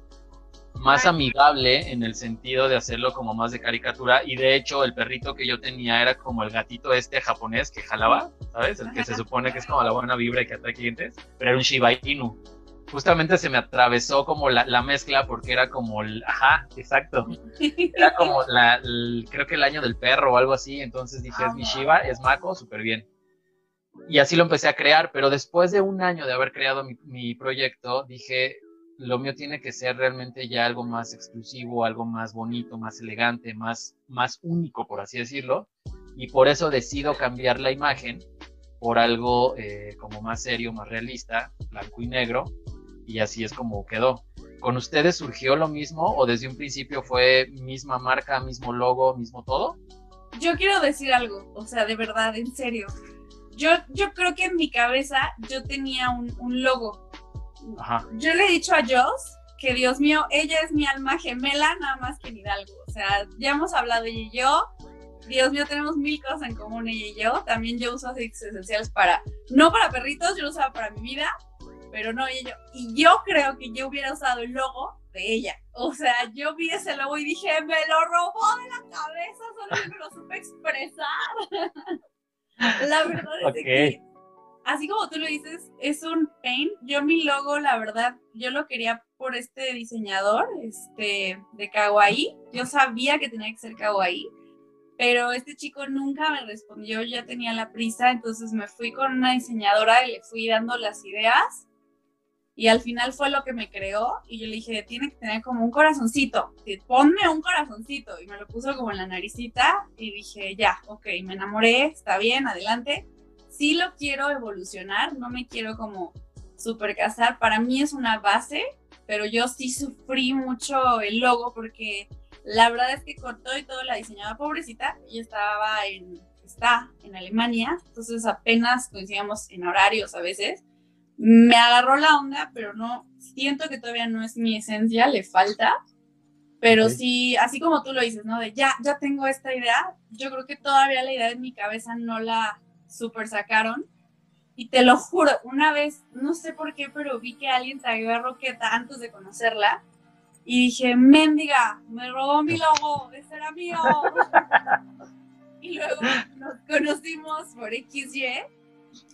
más amigable en el sentido de hacerlo como más de caricatura y de hecho el perrito que yo tenía era como el gatito este japonés que jalaba, ¿sabes? El que se supone que es como la buena vibra y que atrae clientes, pero era un Shiba Inu. Justamente se me atravesó como la, la mezcla porque era como el, ajá, exacto. <laughs> Era como la, creo que el año del perro o algo así, entonces dije, es mi Shiba, es Mako, súper bien. Y así lo empecé a crear, pero después de un año de haber creado mi, proyecto, dije, lo mío tiene que ser realmente ya algo más exclusivo, algo más bonito, más elegante, más, más único, por así decirlo. Y por eso decido cambiar la imagen por algo eh, como más serio, más realista, blanco y negro. Y así es como quedó. ¿Con ustedes surgió lo mismo o desde un principio fue misma marca, mismo logo, mismo todo? Yo quiero decir algo, o sea, de verdad, en serio. Yo, yo creo que en mi cabeza yo tenía un, un logo, yo le he dicho a Joss que Dios mío, ella es mi alma gemela, nada más que en Hidalgo. O sea, ya hemos hablado ella y yo. Dios mío, tenemos mil cosas en común ella y yo. También yo uso aceites esenciales para, no para perritos, yo lo usaba para mi vida, pero no ella y yo. Y yo creo que yo hubiera usado el logo de ella. O sea, yo vi ese logo y dije, me lo robó de la cabeza, solo que me lo supe expresar. <laughs> la verdad es que así como tú lo dices, es un pain. Yo mi logo, la verdad, yo lo quería por este diseñador, este, de Kawaii. Yo sabía que tenía que ser Kawaii, pero este chico nunca me respondió, ya tenía la prisa, entonces me fui con una diseñadora y le fui dando las ideas. Y al final fue lo que me creó y yo le dije, tiene que tener como un corazoncito, ponme un corazoncito. Y me lo puso como en la naricita y dije, ya, ok, me enamoré, está bien, adelante sí lo quiero evolucionar, no me quiero como super casar. Para mí es una base, pero yo sí sufrí mucho el logo porque la verdad es que con todo y todo la diseñaba pobrecita. Ella estaba en, está en Alemania, entonces apenas coincidíamos en horarios a veces. Me agarró la onda, pero no, siento que todavía no es mi esencia, le falta. Pero sí, así como tú lo dices, ¿no? De ya, ya tengo esta idea, yo creo que todavía la idea en mi cabeza no la, super sacaron. Y te lo juro, una vez, no sé por qué, pero vi que alguien traía a Roqueta antes de conocerla. Y dije, mendiga, me robó mi logo, ese era mío. <laughs> y luego nos conocimos por XY.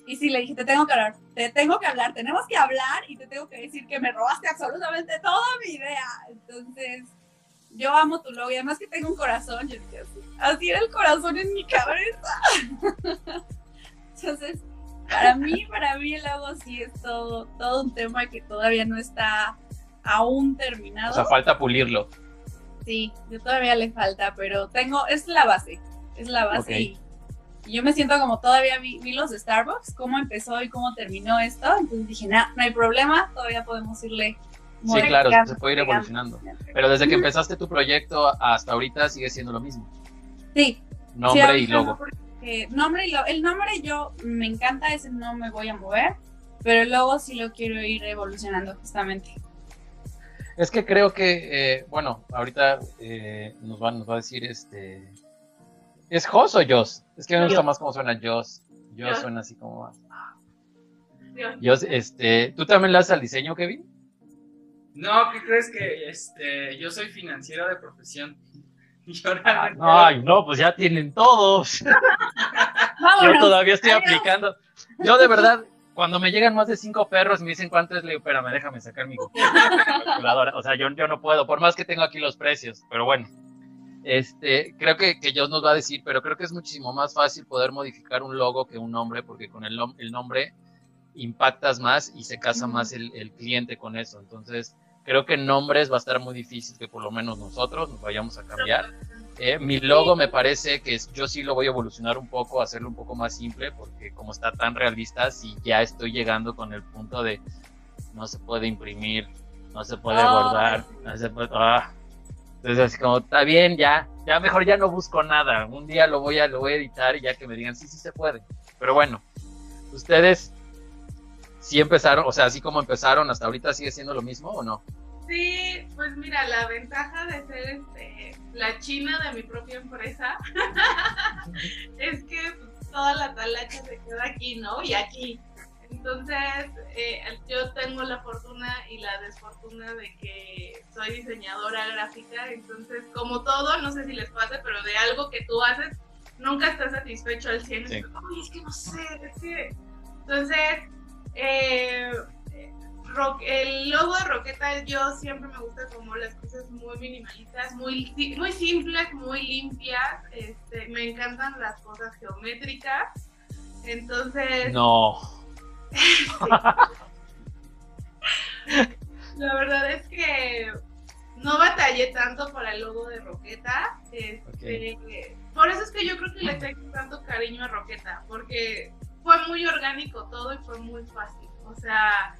Y sí, le dije, te tengo que hablar, te tengo que hablar, tenemos que hablar y te tengo que decir que me robaste absolutamente toda mi idea. Entonces, yo amo tu logo y además que tengo un corazón. Yo dije, así, así era el corazón en mi cabeza. <laughs> Entonces, para mí, para mí el agua sí es todo, todo un tema que todavía no está aún terminado. O sea, falta pulirlo. Sí, yo todavía le falta, pero tengo, es la base. es la base. Y, yo me siento como todavía vi, los de Starbucks, cómo empezó y cómo terminó esto. Entonces dije, no, no hay problema, todavía podemos irle. Sí, claro, se puede ir evolucionando. Pero desde que empezaste tu proyecto hasta ahorita sigue siendo lo mismo. Sí. Nombre y logo. nombre y lo, el nombre yo me encanta, ese no me voy a mover, pero el logo sí lo quiero ir evolucionando justamente. Es que creo que, eh, bueno, ahorita eh, nos, va, nos va a decir este. ¿Es Jos o Jos? Es que me gusta más cómo suena Jos. Jos suena así como más. Jos, este. ¿Tú también le das al diseño, Kevin? No, ¿qué crees que este, yo soy financiero de profesión? <laughs> Ay, no, pues ya tienen todos. <laughs> yo todavía estoy aplicando. Yo de verdad, cuando me llegan más de cinco perros me dicen cuánto es, le digo, espérame, déjame sacar mi calculadora. O sea, yo, yo no puedo, por más que tengo aquí los precios, pero bueno. Este, creo que, que Dios nos va a decir, pero creo que es muchísimo más fácil poder modificar un logo que un nombre, porque con el, el nombre impactas más y se casa más el, el, cliente con eso. Entonces, creo que nombres va a estar muy difícil que por lo menos nosotros nos vayamos a cambiar. Eh, mi logo me parece que yo sí lo voy a evolucionar un poco, hacerlo un poco más simple, porque como está tan realista, si ya estoy llegando con el punto de no se puede imprimir, no se puede guardar, no se puede... Ah. Entonces así como, está bien, ya, ya mejor ya no busco nada, un día lo voy a, lo voy a editar y ya que me digan, sí, sí se puede. Pero bueno, ustedes sí empezaron, o sea, así como empezaron, hasta ahorita sigue siendo lo mismo o no? Sí, pues mira, la ventaja de ser este, la china de mi propia empresa <laughs> es que toda la talacha se queda aquí, ¿no? Y aquí. Entonces, eh, yo tengo la fortuna y la desfortuna de que soy diseñadora gráfica, entonces, como todo, no sé si les pasa, pero de algo que tú haces, nunca estás satisfecho al 100. Sí. es que no sé, es que... Entonces, eh, el logo de Roqueta, yo siempre me gusta como las cosas muy minimalistas, muy, muy simples, muy limpias. Este, me encantan las cosas geométricas. Entonces. No. La verdad es que no batallé tanto para el logo de Roqueta. Este, por eso es que yo creo que le tengo tanto cariño a Roqueta, porque fue muy orgánico todo y fue muy fácil. O sea,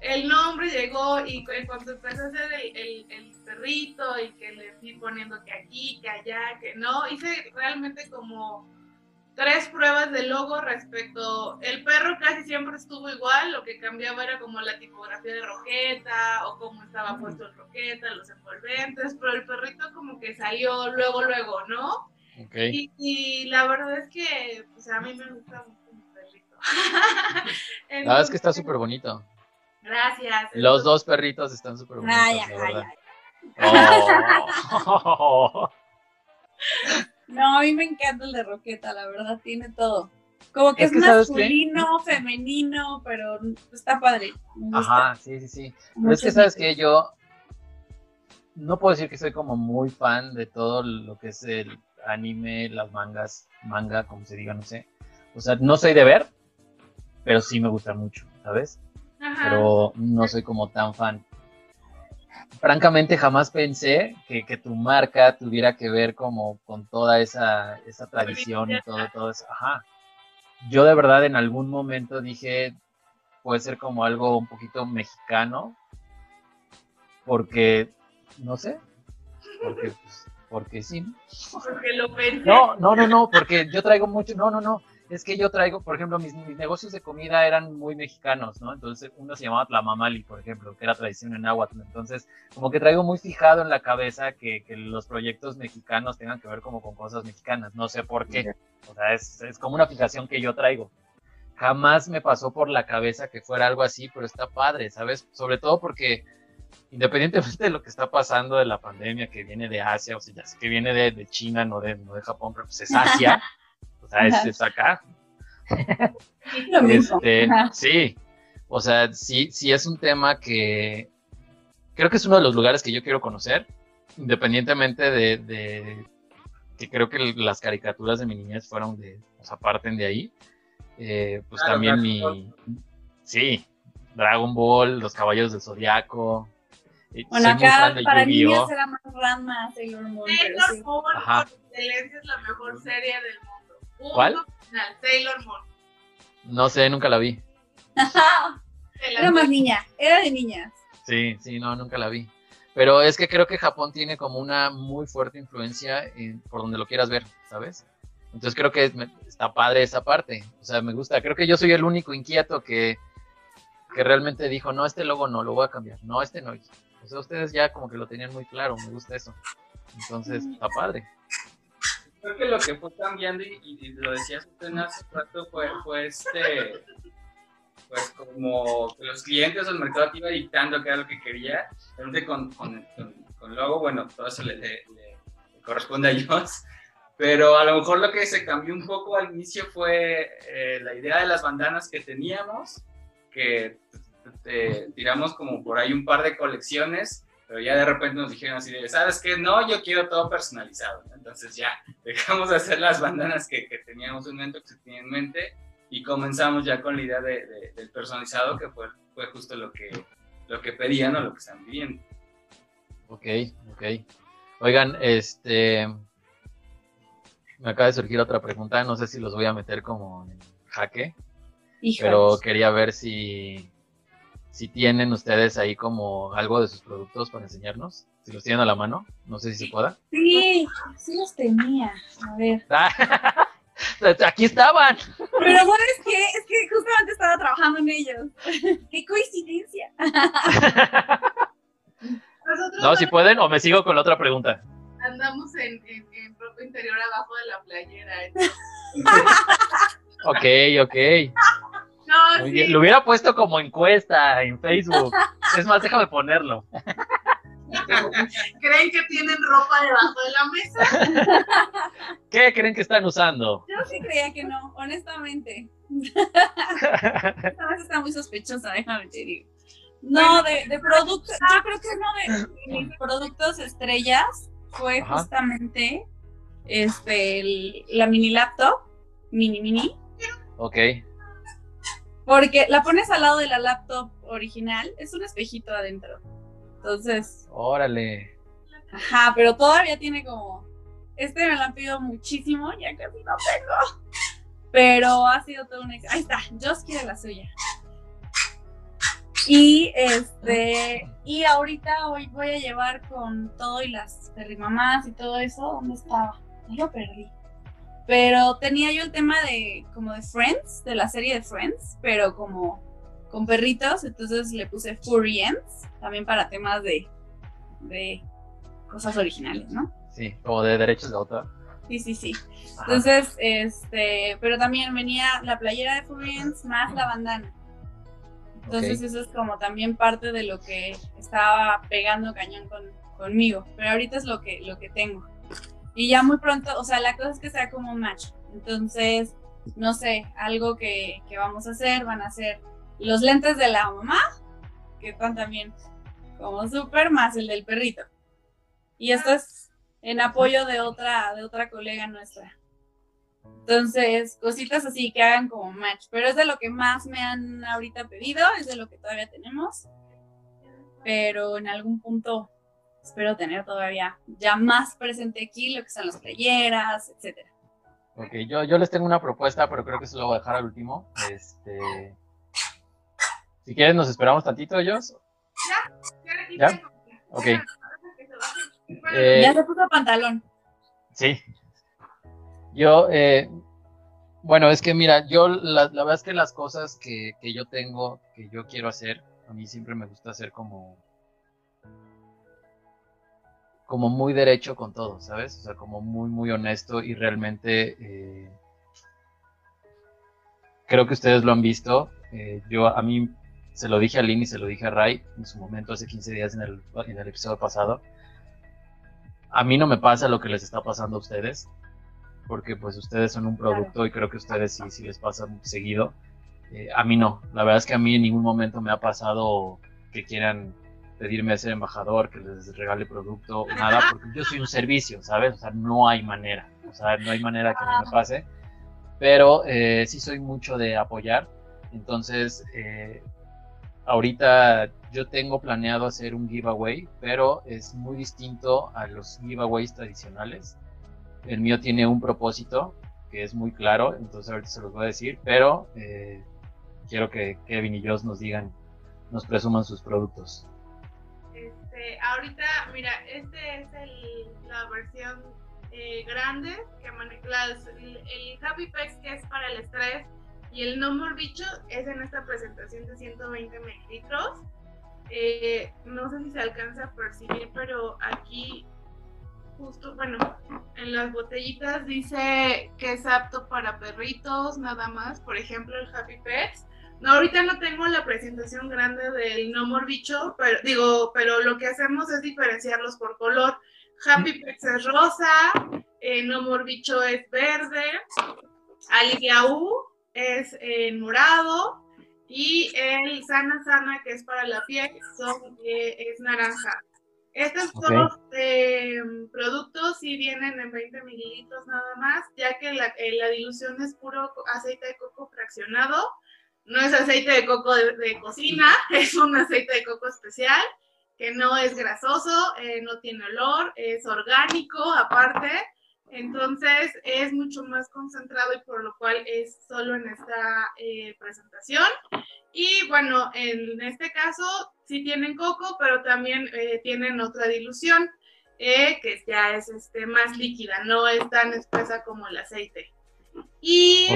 el nombre llegó y en cuanto empecé a hacer el, el, perrito y que le fui poniendo que aquí, que allá, que no, hice realmente como tres pruebas de logo respecto, el perro casi siempre estuvo igual, lo que cambiaba era como la tipografía de Roqueta o cómo estaba puesto el Roqueta, los envolventes, pero el perrito como que salió luego, luego, ¿no? Okay. Y, la verdad es que pues, a mí me gusta mucho el perrito. <laughs> la verdad es que está súper bonito. Gracias. Los dos perritos están súper bonitos, ay, oh. <laughs> <laughs> no, a mí me encanta el de Roqueta, la verdad, tiene todo. Como que es, masculino, femenino, pero está padre. Ajá, sí, sí, sí. Pero es que sabes que yo no puedo decir que soy como muy fan de todo lo que es el anime, las mangas, manga, como se diga, no sé. O sea, no soy de ver, pero sí me gusta mucho, ¿sabes? pero no soy como tan fan. Francamente, jamás pensé que, tu marca tuviera que ver como con toda esa, esa tradición y todo, todo eso. Ajá. Yo de verdad en algún momento dije, puede ser como algo un poquito mexicano, porque, no sé, porque, pues, porque sí. Porque lo pensé. No, no, no, no, porque yo traigo mucho, no, no, no, es que yo traigo, por ejemplo, mis, negocios de comida eran muy mexicanos, ¿no? Entonces uno se llamaba Tlamamali, por ejemplo, que era tradición en Nahuatl. Entonces, como que traigo muy fijado en la cabeza que, los proyectos mexicanos tengan que ver como con cosas mexicanas. No sé por qué. O sea, es, es como una fijación que yo traigo. Jamás me pasó por la cabeza que fuera algo así, pero está padre, ¿sabes? Sobre todo porque independientemente de lo que está pasando de la pandemia que viene de Asia, o sea, que viene de, de China, no de, no de Japón, pero pues es Asia. <laughs> O sea, es, acá. <laughs> este, sí, o sea, sí, sí es un tema que creo que es uno de los lugares que yo quiero conocer, independientemente de, que creo que las caricaturas de mi niñez fueron de, o sea, parten de ahí. Eh, pues también mi, sí, Dragon Ball, Los Caballos del Zodiaco, Bueno, acá para niños era más Ranma, Sailor Moon. Sailor Moon, por excelencia, es la mejor serie del mundo. ¿Cuál? Sailor Moon. No sé, nunca la vi. era más niña, era de niñas. Sí, sí, no, nunca la vi. Pero es que creo que Japón tiene como una muy fuerte influencia en, por donde lo quieras ver, ¿sabes? Entonces creo que está padre esa parte. O sea, me gusta. Creo que yo soy el único inquieto que, que realmente dijo, no, este logo no, lo voy a cambiar. No, este no. O sea, ustedes ya como que lo tenían muy claro, me gusta eso. Entonces, está padre. Creo que lo que fue cambiando, y, lo decías usted hace rato, fue, fue este pues como que los clientes o el mercado te iba dictando qué era lo que quería, realmente con, con, con, logo, bueno, todo eso le, corresponde a ellos, pero a lo mejor lo que se cambió un poco al inicio fue eh, la idea de las bandanas que teníamos, que tiramos como por ahí un par de colecciones, pero ya de repente nos dijeron así ¿sabes qué? No, yo quiero todo personalizado. Entonces ya <laughs> dejamos de hacer las bandanas que, que teníamos en mente, que se tenía en mente, y comenzamos ya con la idea de, del personalizado, que fue, fue justo lo que, lo que pedían o lo que están pidiendo. Ok, ok. Oigan, este. Me acaba de surgir otra pregunta, no sé si los voy a meter como en jaque, pero quería ver si, si tienen ustedes ahí como algo de sus productos para enseñarnos, si los tienen a la mano, no sé si se pueda. Sí, sí los tenía, a ver. <laughs> Aquí estaban. Pero ¿sabes qué? Es que justamente estaba trabajando en ellos. <laughs> ¡Qué coincidencia! <laughs> no, si pueden, o me sigo con la otra pregunta. Andamos en, en, en interior abajo de la playera. ok, ok. No, sí. Lo hubiera puesto como encuesta en Facebook. Es más, déjame ponerlo. <laughs> ¿Creen que tienen ropa debajo de la mesa? <laughs> ¿Qué creen que están usando? Yo sí creía que no, honestamente. <laughs> Esta vez está muy sospechosa, déjame te digo. No, de, de productos, yo creo que uno de mis productos estrellas fue justamente este la mini laptop, mini mini. Ok. Porque la pones al lado de la laptop original, es un espejito adentro. Entonces. Órale. Ajá, pero todavía tiene como. Este me lo han pedido muchísimo, ya casi no tengo. Pero ha sido todo un éxito. Ahí está, Joss quiere la suya. Y este, y ahorita hoy voy a llevar con todo y las perrimamás y todo eso. ¿Dónde estaba? lo perdí. Pero tenía yo el tema de como de Friends, de la serie de Friends, pero como con perritos, entonces le puse Furry Ends, también para temas de, de cosas originales, ¿no? Sí, como de derechos de autor. Sí, sí, sí. Entonces, este, pero también venía la playera de Furry Ends más la bandana. Entonces eso es como también parte de lo que estaba pegando cañón con, conmigo. Pero ahorita es lo que, lo que tengo. Y ya muy pronto, o sea, la cosa es que sea como un match. Entonces, no sé, algo que, que vamos a hacer, van a ser los lentes de la mamá, que están también como súper, más el del perrito. Y esto es en apoyo de otra, de otra colega nuestra. Entonces, cositas así que hagan como match. Pero es de lo que más me han ahorita pedido, es de lo que todavía tenemos. Pero en algún punto espero tener todavía ya más presente aquí lo que son las playeras, etcétera. Ok, yo, yo les tengo una propuesta, pero creo que se lo voy a dejar al último. Este, si quieres, nos esperamos tantito, ellos. Ya, ya. Ok. Eh, ya se puso pantalón. Sí. Yo, eh, bueno, es que mira, yo la, verdad es que las cosas que, que, yo tengo, que yo quiero hacer, a mí siempre me gusta hacer como como muy derecho con todo, ¿sabes? O sea, como muy, muy honesto y realmente eh, creo que ustedes lo han visto. Eh, yo a mí se lo dije a Lynn y se lo dije a Ray en su momento hace 15 días en el, en el episodio pasado. A mí no me pasa lo que les está pasando a ustedes, porque pues ustedes son un producto y creo que a ustedes sí, sí les pasa seguido. Eh, a mí no, la verdad es que a mí en ningún momento me ha pasado que quieran pedirme a ser embajador, que les regale producto, <laughs> nada, porque yo soy un servicio, ¿sabes? O sea, no hay manera, o sea, no hay manera que me pase, pero eh, sí soy mucho de apoyar, entonces eh, ahorita yo tengo planeado hacer un giveaway, pero es muy distinto a los giveaways tradicionales. El mío tiene un propósito que es muy claro, entonces ahorita se los voy a decir, pero eh, quiero que Kevin y Joss nos digan, nos presuman sus productos. Este, ahorita, mira, este es el, la versión eh, grande que maneja el, Happy Pex que es para el estrés y el No More Bicho es en esta presentación de 120 mililitros. Eh, no sé si se alcanza a percibir, pero aquí justo, bueno, en las botellitas dice que es apto para perritos, nada más, por ejemplo el Happy Pets. No, ahorita no tengo la presentación grande del No More Bicho, pero digo, pero lo que hacemos es diferenciarlos por color. Happy Pets es rosa, eh, No More Bicho es verde, Alivia U es en morado y el Sana Sana, que es para la piel, son, eh, es naranja. Estos dos eh, productos sí vienen en 20 mililitros nada más, ya que la, eh, la, dilución es puro aceite de coco fraccionado. No es aceite de coco de, cocina, <laughs> es un aceite de coco especial que no es grasoso, no tiene olor, es orgánico aparte entonces es mucho más concentrado y por lo cual es solo en esta eh, presentación. Y bueno, en este caso sí tienen coco, pero también eh, tienen otra dilución eh, que ya es este, más líquida, no es tan espesa como el aceite. Y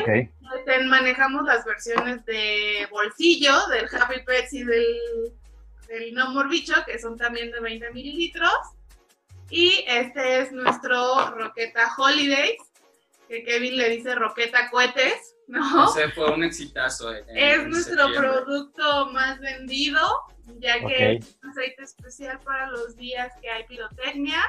manejamos las versiones de bolsillo del Happy Pets y del, del No Morbicho, que son también de 20 mililitros. Y este es nuestro Roqueta Holidays, que Kevin le dice Roqueta Cohetes, ¿no? Ese fue un exitazo. es nuestro producto más vendido, ya que es un aceite especial para los días que hay pirotecnia.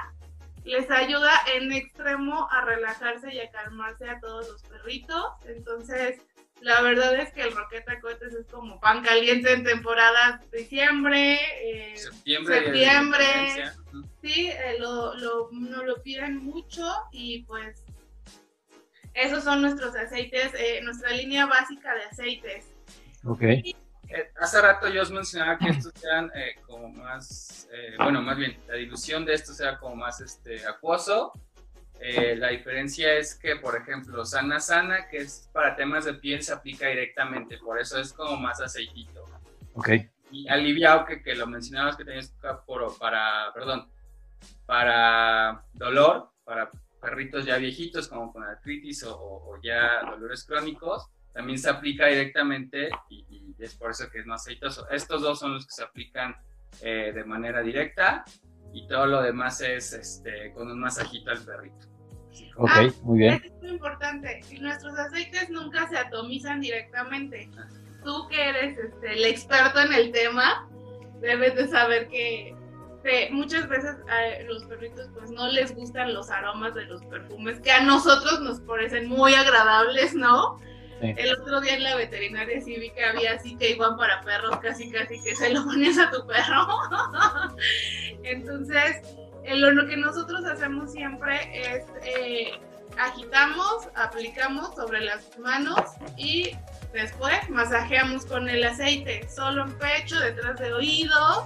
Les ayuda en extremo a relajarse y a calmarse a todos los perritos. Entonces, la verdad es que el Roqueta Cohetes es como pan caliente en temporadas diciembre, eh, septiembre, septiembre sí, eh, lo, lo, nos lo piden mucho y pues esos son nuestros aceites, eh, nuestra línea básica de aceites. Ok. hace rato yo os mencionaba que estos sean como más, bueno, más bien, la dilución de estos sea como más este, acuoso eh, la diferencia es que, por ejemplo, Sana Sana, que es para temas de piel, se aplica directamente, por eso es como más aceitito. Ok. Y aliviado, que, que lo mencionabas que tenías por, para, perdón, para dolor, para perritos ya viejitos, como con artritis o, ya dolores crónicos, también se aplica directamente y, es por eso que es más aceitoso. Estos dos son los que se aplican eh, de manera directa y todo lo demás es este, con un masajito al perrito. Ok, ah, muy bien. Es muy importante. Nuestros aceites nunca se atomizan directamente. Tú que eres este, el experto en el tema, debes de saber que muchas veces a los perritos pues no les gustan los aromas de los perfumes que a nosotros nos parecen muy agradables, ¿no? El otro día en la veterinaria que había así que igual para perros, casi casi que se lo pones a tu perro. <laughs> Entonces, eh, lo que nosotros hacemos siempre es eh, agitamos, aplicamos sobre las manos y después masajeamos con el aceite, solo en pecho, detrás de oídos,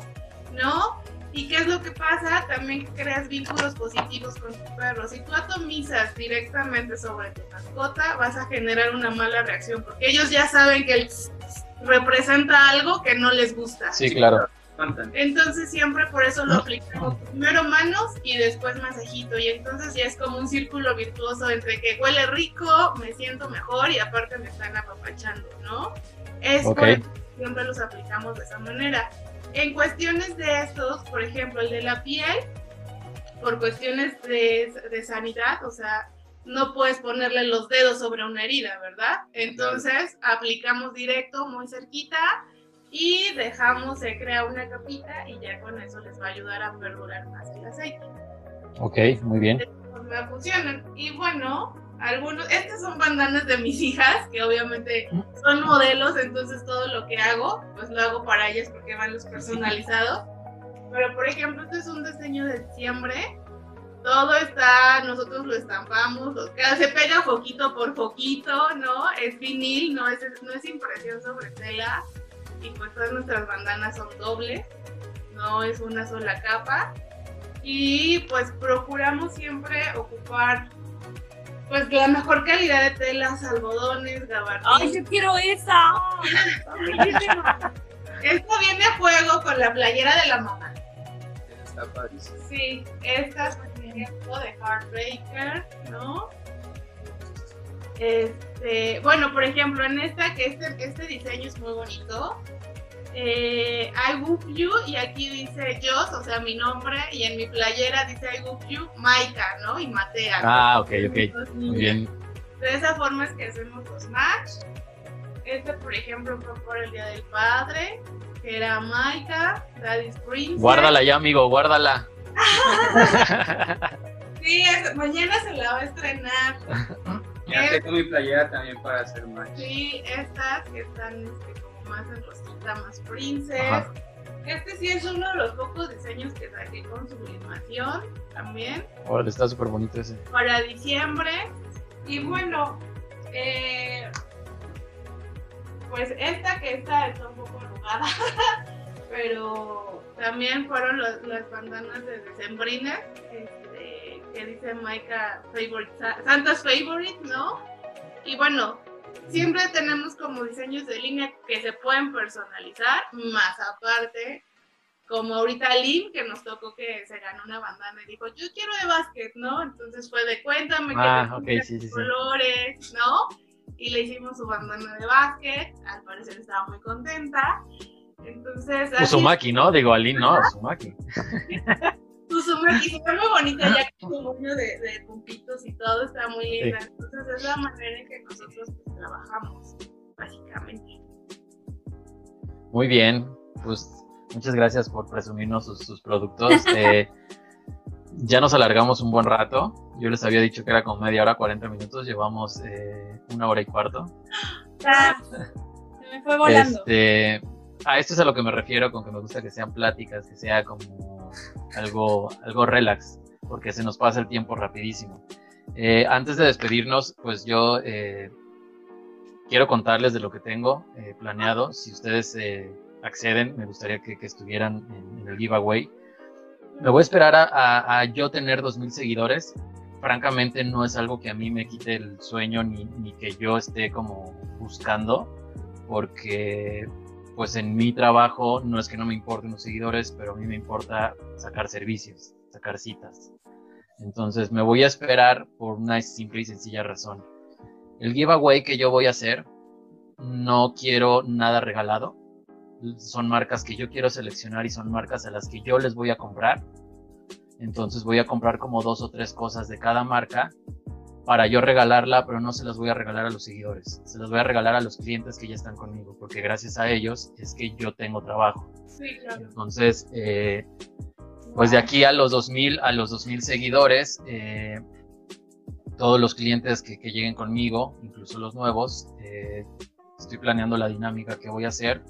¿no? ¿Y qué es lo que pasa? También creas vínculos positivos con tu perro. Si tú atomizas directamente sobre tu mascota, vas a generar una mala reacción, porque ellos ya saben que representa algo que no les gusta. Sí, claro. Entonces siempre por eso lo aplicamos primero manos y después masajito y entonces ya es como un círculo virtuoso entre que huele rico, me siento mejor y aparte me están apapachando, ¿no? Es por siempre los aplicamos de esa manera. En cuestiones de estos, por ejemplo, el de la piel, por cuestiones de, de sanidad, o sea, no puedes ponerle los dedos sobre una herida, ¿verdad? Entonces aplicamos directo, muy cerquita, y dejamos, se crea una capita y ya con eso les va a ayudar a perdurar más el aceite. Ok, muy bien. funcionan. Y bueno, algunos, estas son bandanas de mis hijas, que obviamente son modelos, entonces todo lo que hago, pues lo hago para ellas porque van los personalizados. Pero por ejemplo, este es un diseño de diciembre. Todo está, nosotros lo estampamos, se pega foquito por foquito, ¿no? Es vinil, no es, no es impresión sobre tela y pues todas nuestras bandanas son dobles, no es una sola capa. Y pues procuramos siempre ocupar pues la mejor calidad de telas, algodones, gabardines. ¡Ay, yo quiero esa! Esto viene a juego con la playera de la mamá. Está padrísimo. Sí, estas, por ejemplo, de Heartbreaker, ¿no? Este, bueno, por ejemplo, en esta, que este, este diseño es muy bonito. Eh, I Whoop You, y aquí dice Joss, o sea, mi nombre, y en mi playera dice I Whoop You, Maika, ¿no? Y Matea. ¿no? Ah, ok, ok. Muy bien. De esa forma es que hacemos los match. Este, por ejemplo, fue por el Día del Padre, que era Maika, Daddy's Princess. Guárdala ya, amigo, guárdala. <laughs> Sí, es- mañana se la va a estrenar. Ya tengo mi playera también para hacer match. Sí, estas que están este, más en rosita, más princess. Ajá. Este sí es uno de los pocos diseños que saqué con sublimación también Órale, está súper bonito ese. para diciembre. Y bueno, eh, pues esta que esta está un poco arrugada, <laughs> pero también fueron los- las bandanas de decembrina, este, que dice Maika favorite, Sa- Santa's favorite, ¿no? Y bueno, siempre tenemos como diseños de línea que se pueden personalizar, más aparte, como ahorita Lynn, que nos tocó que se ganó una bandana y dijo, yo quiero de básquet, ¿no? Entonces fue de cuéntame Ah, que ok, te sí, sí, sí. colores, ¿no? Y le hicimos su bandana de básquet, al parecer estaba muy contenta. Entonces, Uzumaki, ¿no? Digo, Aline, ¿no? Uzumaki. <laughs> Uzumaki se ve muy bonita ya con su moño de, de puntitos y todo, está muy linda. Entonces es la manera en que nosotros trabajamos, básicamente. Muy bien, pues muchas gracias por presumirnos sus, sus productos. <laughs> Eh, ya nos alargamos un buen rato. Yo les había dicho que era como media hora, 40 minutos. Llevamos eh, una hora y cuarto. Ah, Se me fue volando. Este, a esto es a lo que me refiero con que me gusta que sean pláticas, que sea como algo, algo relax, porque se nos pasa el tiempo rapidísimo. Eh, antes de despedirnos, pues yo eh, quiero contarles de lo que tengo eh, planeado. Si ustedes eh, acceden, me gustaría que, que estuvieran en, en el giveaway. Me voy a esperar a, a- a yo tener 2.000 seguidores. Francamente no es algo que a mí me quite el sueño ni, ni que yo esté como buscando porque pues en mi trabajo no es que no me importen los seguidores, pero a mí me importa sacar servicios, sacar citas. Entonces me voy a esperar por una simple y sencilla razón. El giveaway que yo voy a hacer, no quiero nada regalado. Son marcas que yo quiero seleccionar y son marcas a las que yo les voy a comprar. Entonces voy a comprar como dos o tres cosas de cada marca para yo regalarla, pero no se las voy a regalar a los seguidores, se las voy a regalar a los clientes que ya están conmigo, porque gracias a ellos es que yo tengo trabajo. Sí, claro. Entonces, eh, pues de aquí a los 2000, a los 2000 seguidores, eh, todos los clientes que, lleguen conmigo, incluso los nuevos, eh, estoy planeando la dinámica que voy a hacer,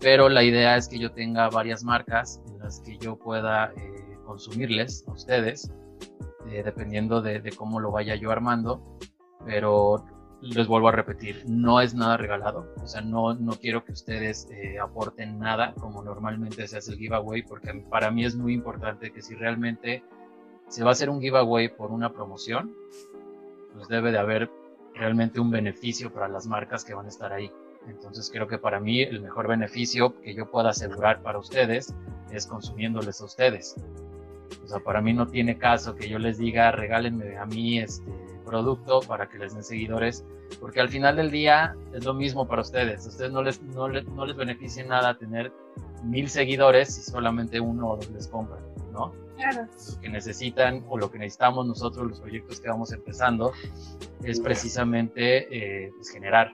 pero la idea es que yo tenga varias marcas en las que yo pueda eh, consumirles a ustedes, eh, dependiendo de, de cómo lo vaya yo armando, pero les vuelvo a repetir, no es nada regalado, o sea, no, no quiero que ustedes aporten nada como normalmente se hace el giveaway, porque para mí es muy importante que si realmente se va a hacer un giveaway por una promoción, pues debe de haber realmente un beneficio para las marcas que van a estar ahí. Entonces creo que para mí el mejor beneficio que yo pueda asegurar para ustedes es consumiéndoles a ustedes. O sea, para mí no tiene caso que yo les diga regálenme a mí este producto para que les den seguidores, porque al final del día es lo mismo para ustedes. Ustedes no les, no les, no les beneficia en nada tener mil seguidores si solamente uno o dos les compran, ¿no? Claro. Lo que necesitan o lo que necesitamos nosotros, los proyectos que vamos empezando, es precisamente eh, pues, generar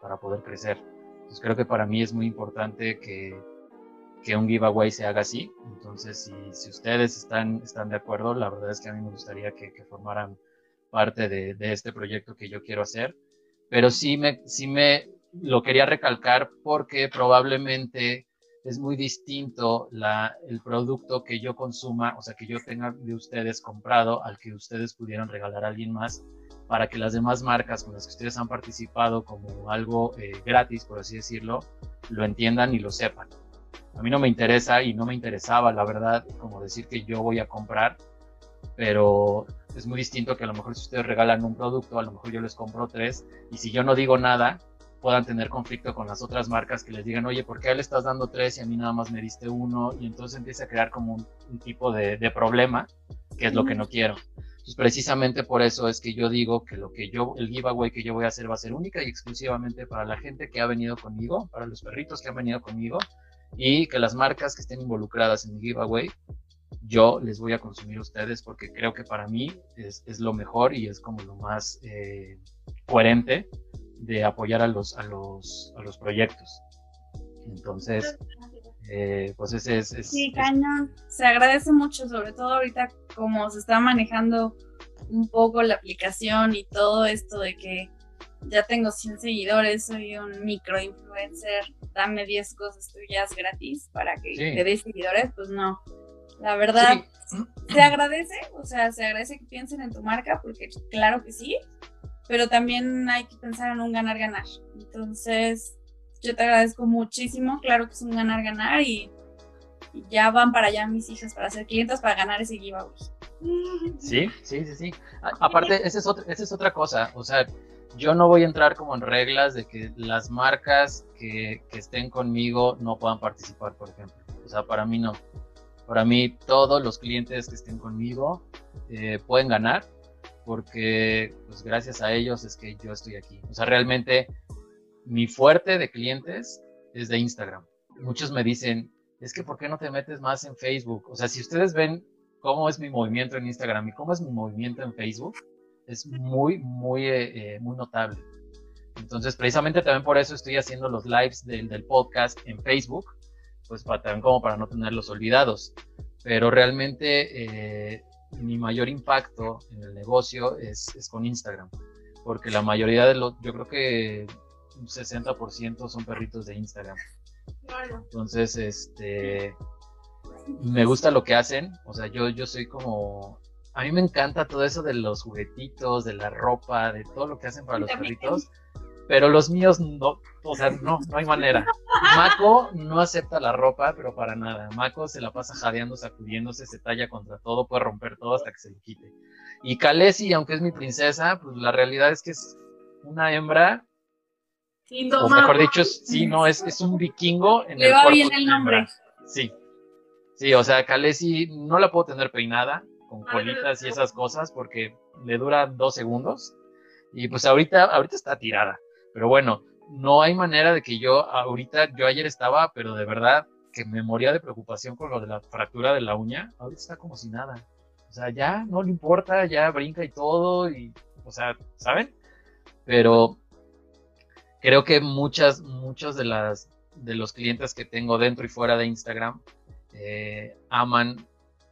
para poder crecer. Entonces creo que para mí es muy importante que, que un giveaway se haga así. Entonces, si, si ustedes están, están de acuerdo, la verdad es que a mí me gustaría que, que formaran parte de, de, este proyecto que yo quiero hacer. Pero sí me, sí me lo quería recalcar porque probablemente es muy distinto la, el producto que yo consuma, o sea, que yo tenga de ustedes comprado al que ustedes pudieran regalar a alguien más para que las demás marcas con las que ustedes han participado como algo eh, gratis, por así decirlo, lo entiendan y lo sepan. A mí no me interesa y no me interesaba, la verdad, como decir que yo voy a comprar, pero es muy distinto que a lo mejor si ustedes regalan un producto, a lo mejor yo les compro tres y si yo no digo nada, puedan tener conflicto con las otras marcas que les digan, oye, ¿por qué le estás dando tres y a mí nada más me diste uno? Y entonces empieza a crear como un, tipo de, de, problema, que es lo que no quiero. Entonces, precisamente por eso es que yo digo que lo que yo, el giveaway que yo voy a hacer va a ser única y exclusivamente para la gente que ha venido conmigo, para los perritos que han venido conmigo, y que las marcas que estén involucradas en el giveaway, yo les voy a consumir a ustedes porque creo que para mí es, es lo mejor y es como lo más eh, coherente de apoyar a los, a los, a los proyectos. Entonces, eh, pues ese es... es sí, cañón. Se agradece mucho, sobre todo ahorita como se está manejando un poco la aplicación y todo esto de que ya tengo 100 seguidores, soy un micro influencer, dame 10 cosas tuyas gratis para que te des seguidores, pues no. La verdad, se agradece, o sea, se agradece que piensen en tu marca, porque claro que sí, pero también hay que pensar en un ganar-ganar. Entonces, yo te agradezco muchísimo, claro que es un ganar-ganar y, ya van para allá mis hijas para ser clientes para ganar ese giveaway. Sí, sí, sí, sí. aparte, esa es, otra, esa es otra cosa, o sea, yo no voy a entrar como en reglas de que las marcas que, estén conmigo no puedan participar, por ejemplo. O sea, para mí no. Para mí todos los clientes que estén conmigo eh, pueden ganar porque pues gracias a ellos es que yo estoy aquí. O sea, realmente mi fuerte de clientes es de Instagram. Muchos me dicen, es que ¿por qué no te metes más en Facebook? O sea, si ustedes ven cómo es mi movimiento en Instagram y cómo es mi movimiento en Facebook, es muy, muy, eh, muy notable. Entonces, precisamente también por eso estoy haciendo los lives del, del podcast en Facebook, pues para, también como para no tenerlos olvidados. Pero realmente eh, mi mayor impacto en el negocio es, es, con Instagram, porque la mayoría de los, yo creo que un 60% son perritos de Instagram. Entonces, este, me gusta lo que hacen, o sea, yo, yo soy como a mí me encanta todo eso de los juguetitos, de la ropa, de todo lo que hacen para los perritos. Pero los míos no, o sea, no, no hay manera. Mako no acepta la ropa, pero para nada. Mako se la pasa jadeando, sacudiéndose, se talla contra todo, puede romper todo hasta que se le quite. Y Kalesi, aunque es mi princesa, pues la realidad es que es una hembra. O mejor dicho, sí, no, es, es un vikingo en le va bien el nombre. Sí. Sí, o sea, Kalesi no la puedo tener peinada con colitas y esas cosas porque le dura dos segundos y pues ahorita, ahorita está tirada. Pero bueno, no hay manera de que yo ahorita, yo ayer estaba, pero de verdad que me moría de preocupación con lo de la fractura de la uña, ahorita está como si nada. O sea, ya no le importa, ya brinca y todo, y, o sea, ¿saben? Pero creo que muchas, muchos de las de los clientes que tengo dentro y fuera de Instagram eh, aman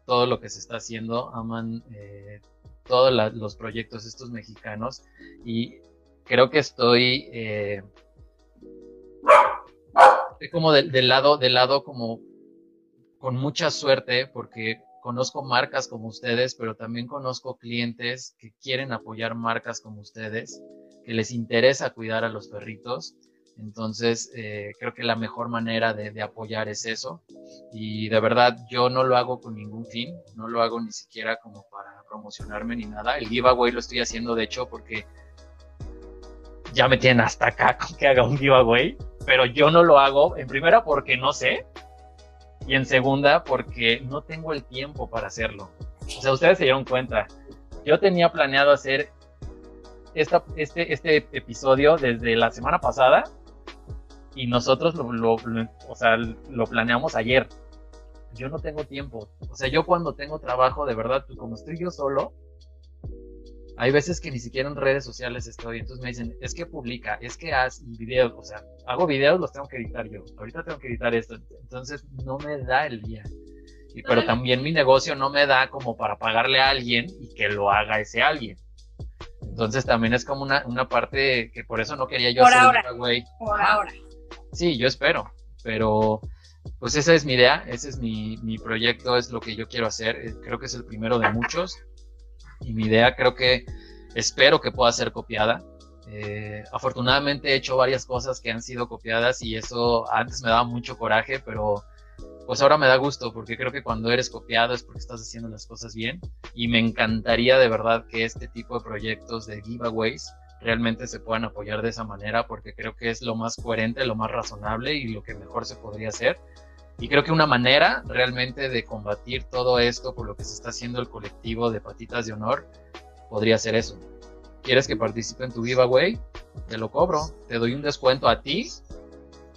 todo lo que se está haciendo, aman eh, todos los proyectos estos mexicanos y creo que estoy eh, como del, lado, del lado como con mucha suerte porque conozco marcas como ustedes, pero también conozco clientes que quieren apoyar marcas como ustedes, que les interesa cuidar a los perritos entonces, eh, creo que la mejor manera de, apoyar es eso. Y de verdad, yo no lo hago con ningún fin, no lo hago ni siquiera como para promocionarme ni nada. El giveaway lo estoy haciendo, de hecho, porque ya me tienen hasta acá con que haga un giveaway, pero yo no lo hago, en primera, porque no sé, y en segunda, porque no tengo el tiempo para hacerlo. O sea, ustedes se dieron cuenta. Yo tenía planeado hacer este, este episodio desde la semana pasada y nosotros lo, lo, o sea, lo planeamos ayer. Yo no tengo tiempo. O sea, yo cuando tengo trabajo, de verdad, como estoy yo solo, hay veces que ni siquiera en redes sociales estoy. Entonces me dicen, es que publica, es que haz videos. O sea, hago videos, los tengo que editar yo. Ahorita tengo que editar esto. Entonces no me da el día. Y, pero también mi negocio no me da como para pagarle a alguien y que lo haga ese alguien. Entonces también es como una, una parte que por eso no quería yo por ahora. Por ahora. Sí, yo espero, pero pues esa es mi idea, ese es mi, mi proyecto, es lo que yo quiero hacer, eh, creo que es el primero de muchos y mi idea creo que espero que pueda ser copiada, Eh, afortunadamente he hecho varias cosas que han sido copiadas y eso antes me daba mucho coraje, pero pues ahora me da gusto porque creo que cuando eres copiado es porque estás haciendo las cosas bien y me encantaría de verdad que este tipo de proyectos de giveaways realmente se puedan apoyar de esa manera porque creo que es lo más coherente, lo más razonable y lo que mejor se podría hacer. Y creo que una manera realmente de combatir todo esto por lo que se está haciendo el colectivo de patitas de honor podría ser eso. ¿Quieres que participe en tu giveaway? Te lo cobro, te doy un descuento a ti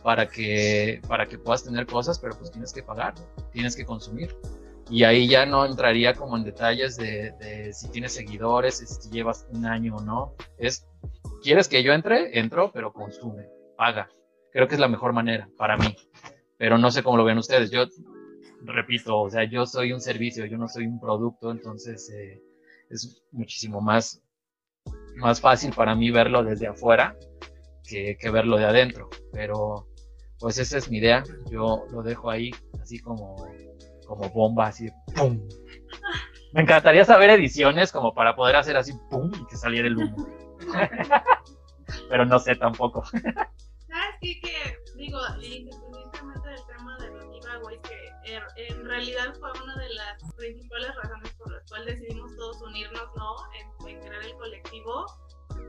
para que, para que puedas tener cosas, pero pues tienes que pagar, tienes que consumir. Y ahí ya no entraría como en detalles de, si tienes seguidores, si llevas un año o no. Es, ¿quieres que yo entre? Entro, pero consume, paga. Creo que es la mejor manera para mí. Pero no sé cómo lo ven ustedes. Yo repito, o sea, yo soy un servicio, yo no soy un producto, entonces eh, es muchísimo más, más fácil para mí verlo desde afuera que, verlo de adentro. Pero pues esa es mi idea. Yo lo dejo ahí, así como, como bomba, así, ¡pum! Me encantaría saber ediciones como para poder hacer así, ¡pum! y que saliera el humo. <laughs> Pero no sé tampoco. ¿Sabes qué? Que, digo, en realidad fue una de las principales razones por las cuales decidimos todos unirnos, ¿no? En, en crear el colectivo.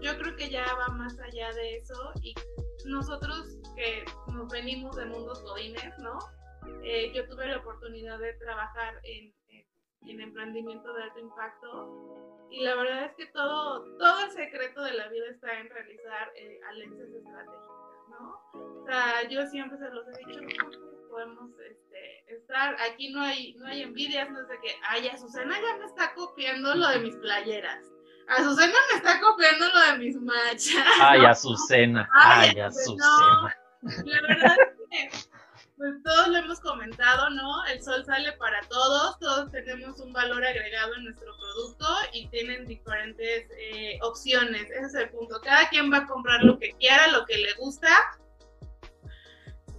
Yo creo que ya va más allá de eso y nosotros que nos venimos de mundos godines, ¿no? Eh, yo tuve la oportunidad de trabajar en, en, emprendimiento de alto impacto y la verdad es que todo, todo el secreto de la vida está en realizar eh, alianzas estratégicas, ¿no? O sea, yo siempre se los he dicho, podemos este, estar, aquí no hay, no hay envidias, no sé qué, ay, Azucena ya me está copiando lo de mis playeras. Azucena me está copiando lo de mis machas. Ay, Azucena. Ay, Azucena. La verdad es que pues todos lo hemos comentado, ¿no? El sol sale para todos, todos tenemos un valor agregado en nuestro producto y tienen diferentes eh, opciones. Ese es el punto. Cada quien va a comprar lo que quiera, lo que le gusta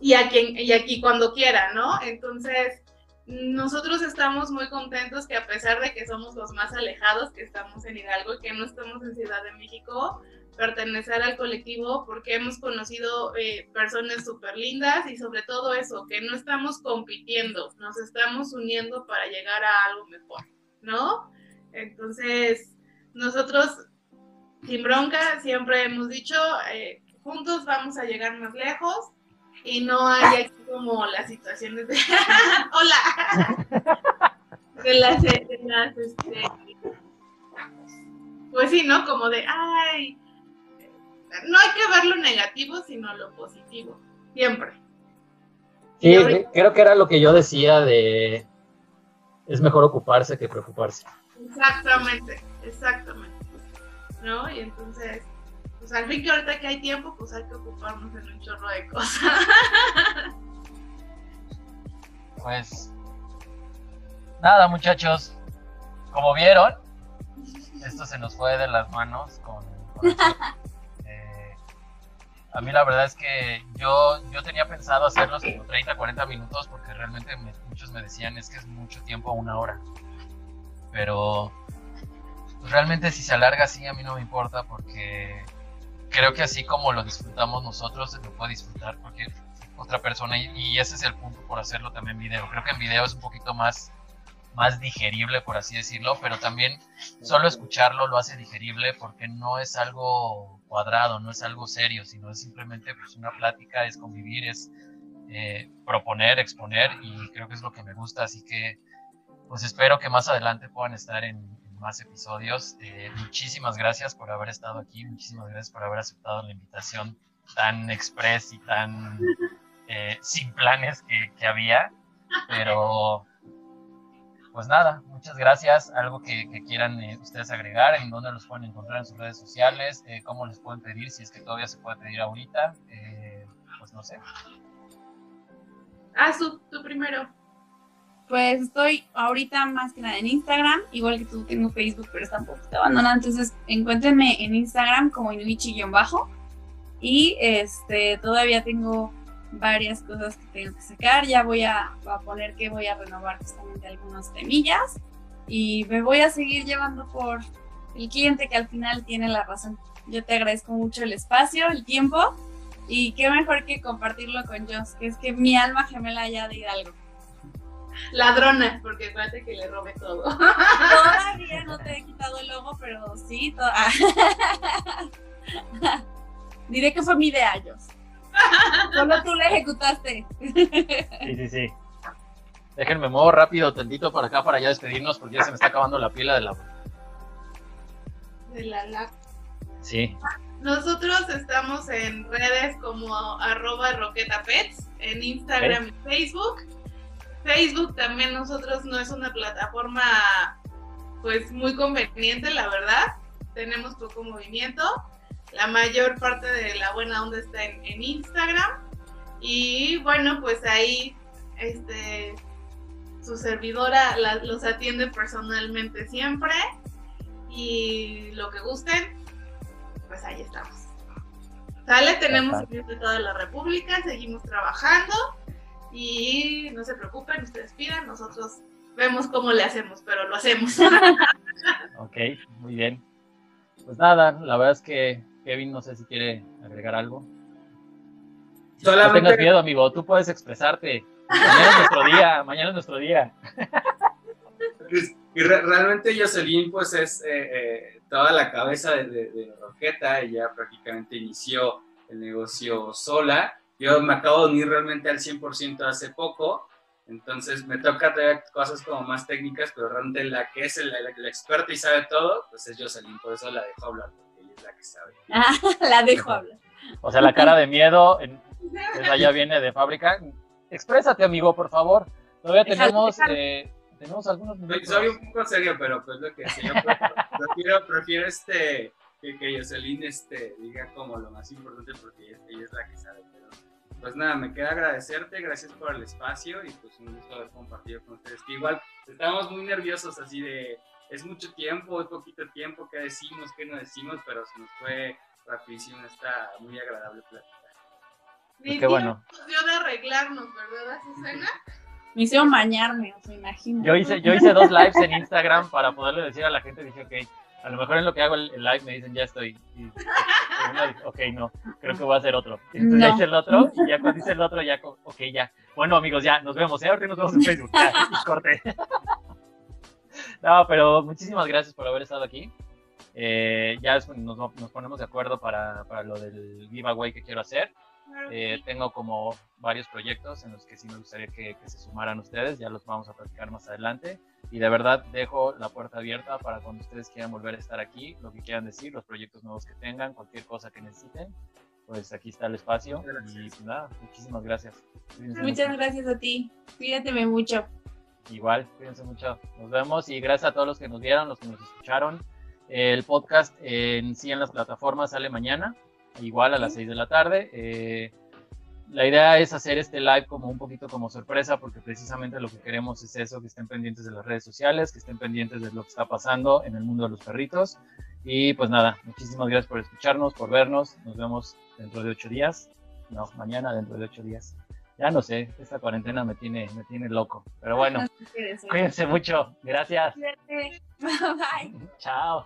y a quien y aquí cuando quiera, ¿no? Entonces, nosotros estamos muy contentos que a pesar de que somos los más alejados, que estamos en Hidalgo y que no estamos en Ciudad de México, pertenecer al colectivo porque hemos conocido eh, personas súper lindas y sobre todo eso, que no estamos compitiendo, nos estamos uniendo para llegar a algo mejor, ¿no? Entonces, nosotros, sin bronca, siempre hemos dicho, eh, juntos vamos a llegar más lejos y no hay aquí como las situaciones de <laughs> hola <laughs> de las, de las este, pues sí, ¿no? Como de ay no hay que ver lo negativo, sino lo positivo, siempre. Sí, creo que era lo que yo decía de es mejor ocuparse que preocuparse. Exactamente, exactamente. ¿No? Y entonces, pues al fin que ahorita que hay tiempo, pues hay que ocuparnos en un chorro de cosas. Pues nada, muchachos. Como vieron, esto se nos fue de las manos con, <laughs> eh, a mí la verdad es que yo, yo tenía pensado hacerlos como 30, 40 minutos porque realmente muchos me decían es que es mucho tiempo, una hora. Pero pues, realmente si se alarga así a mí no me importa porque creo que así como lo disfrutamos nosotros, lo puede disfrutar cualquier otra persona y, ese es el punto por hacerlo también en video. Creo que en video es un poquito más, más digerible, por así decirlo, pero también solo escucharlo lo hace digerible porque no es algo cuadrado, no es algo serio, sino es simplemente pues, una plática, es convivir, es eh, proponer, exponer y creo que es lo que me gusta, así que pues espero que más adelante puedan estar en, más episodios. Eh, muchísimas gracias por haber estado aquí, muchísimas gracias por haber aceptado la invitación tan express y tan eh, sin planes que, había, pero pues nada, muchas gracias. Algo que, quieran eh, ustedes agregar, en dónde los pueden encontrar en sus redes sociales, cómo les pueden pedir, si es que todavía se puede pedir ahorita, pues no sé. Ah, tú primero. Pues estoy ahorita más que nada en Instagram, igual que tú tengo Facebook, pero está un poquito abandonado. Entonces encuéntrenme en Instagram como inuichi-bajo. Y este, todavía tengo varias cosas que tengo que sacar. Ya voy a, poner que voy a renovar justamente algunas temillas. Y me voy a seguir llevando por el cliente que al final tiene la razón. Yo te agradezco mucho el espacio, el tiempo y qué mejor que compartirlo con Joss, que es que mi alma gemela ya de Hidalgo. Ladrona, porque parece que le robe todo. Todavía no te he quitado el logo, pero sí. <laughs> Diré que fue mi idea, Joss. Solo tú la ejecutaste. Sí, sí, sí. Déjenme mover rápido, tantito para acá para ya despedirnos porque ya se me está acabando la pila de la. De la lac. Sí. Nosotros estamos en redes como arroba roquetapets, en Instagram y Facebook. Facebook también nosotros no es una plataforma pues muy conveniente, la verdad. Tenemos poco movimiento. La mayor parte de la buena onda está en, en Instagram. Y bueno, pues ahí este su servidora la- los atiende personalmente siempre. Y lo que gusten, pues ahí estamos. Sale, tenemos de toda la República, seguimos trabajando y no se preocupen, ustedes pidan, nosotros vemos cómo le hacemos, pero lo hacemos. <laughs> Ok, muy bien. Pues nada, la verdad es que Kevin no sé si quiere agregar algo. No tengas Solamente miedo, amigo, tú puedes expresarte. Mañana es nuestro día, mañana es nuestro día. Y re- realmente Jocelyn pues es eh, eh, toda la cabeza de, de, de Roqueta, ella prácticamente inició el negocio sola. Yo me acabo de unir realmente al 100% hace poco, entonces me toca traer cosas como más técnicas, pero realmente la que es el- la, la experta y sabe todo, pues es Jocelyn, por eso la dejo hablar, porque ella es la que sabe. Ah, <laughs> la dejo hablar. O sea, la cara de miedo, en- <laughs> esa ya viene de fábrica. Exprésate, amigo, por favor. Todavía tenemos, eh, tenemos algunos Soy, minutos. soy un poco serio, pero pues lo que sí, yo pre- prefiero, prefiero este, que, que Jocelyn este, diga como lo más importante porque ella, ella es la que sabe. Pues nada, me queda agradecerte, gracias por el espacio y pues un gusto haber compartido con ustedes. Que igual estamos muy nerviosos así de, es mucho tiempo, es poquito tiempo, qué decimos, qué no decimos, pero se nos fue rapidísimo esta muy agradable plática. Ni qué bueno. dio de arreglarnos, ¿verdad, Azucena? Me hicieron bañarme, o sea, imagino. Yo hice, yo hice dos lives en Instagram para poderle decir a la gente, dije, ok, a lo mejor en lo que hago el, live me dicen, ya estoy. Y, y ok, no, creo que voy a hacer otro. Entonces ya hice el otro, y ya cuando hice el otro, ya, ok, ya. Bueno, amigos, ya, nos vemos, ¿eh? Ahorita nos vemos en Facebook, ya, corte. <laughs> No, pero muchísimas gracias por haber estado aquí. Eh, ya nos, nos ponemos de acuerdo para, para lo del giveaway que quiero hacer. Eh, tengo como varios proyectos en los que sí me gustaría que, que se sumaran ustedes, ya los vamos a platicar más adelante. Y de verdad dejo la puerta abierta para cuando ustedes quieran volver a estar aquí, lo que quieran decir, los proyectos nuevos que tengan, cualquier cosa que necesiten, pues aquí está el espacio. Gracias. Y pues nada, muchísimas gracias. Cuídense Muchas mucho. gracias a ti. Cuídateme mucho. Igual, cuídense mucho. Nos vemos y gracias a todos los que nos vieron, los que nos escucharon. El podcast en sí en las plataformas sale mañana, igual a las 6 de la tarde. Eh, la idea es hacer este live como un poquito como sorpresa, porque precisamente lo que queremos es eso, que estén pendientes de las redes sociales, que estén pendientes de lo que está pasando en el mundo de los perritos. Y pues nada, muchísimas gracias por escucharnos, por vernos. Nos vemos dentro de ocho días. No, mañana dentro de ocho días. Ya no sé, esta cuarentena me tiene, me tiene loco. Pero bueno, <laughs> Cuídense. cuídense mucho. Gracias. <laughs> Bye. Chao.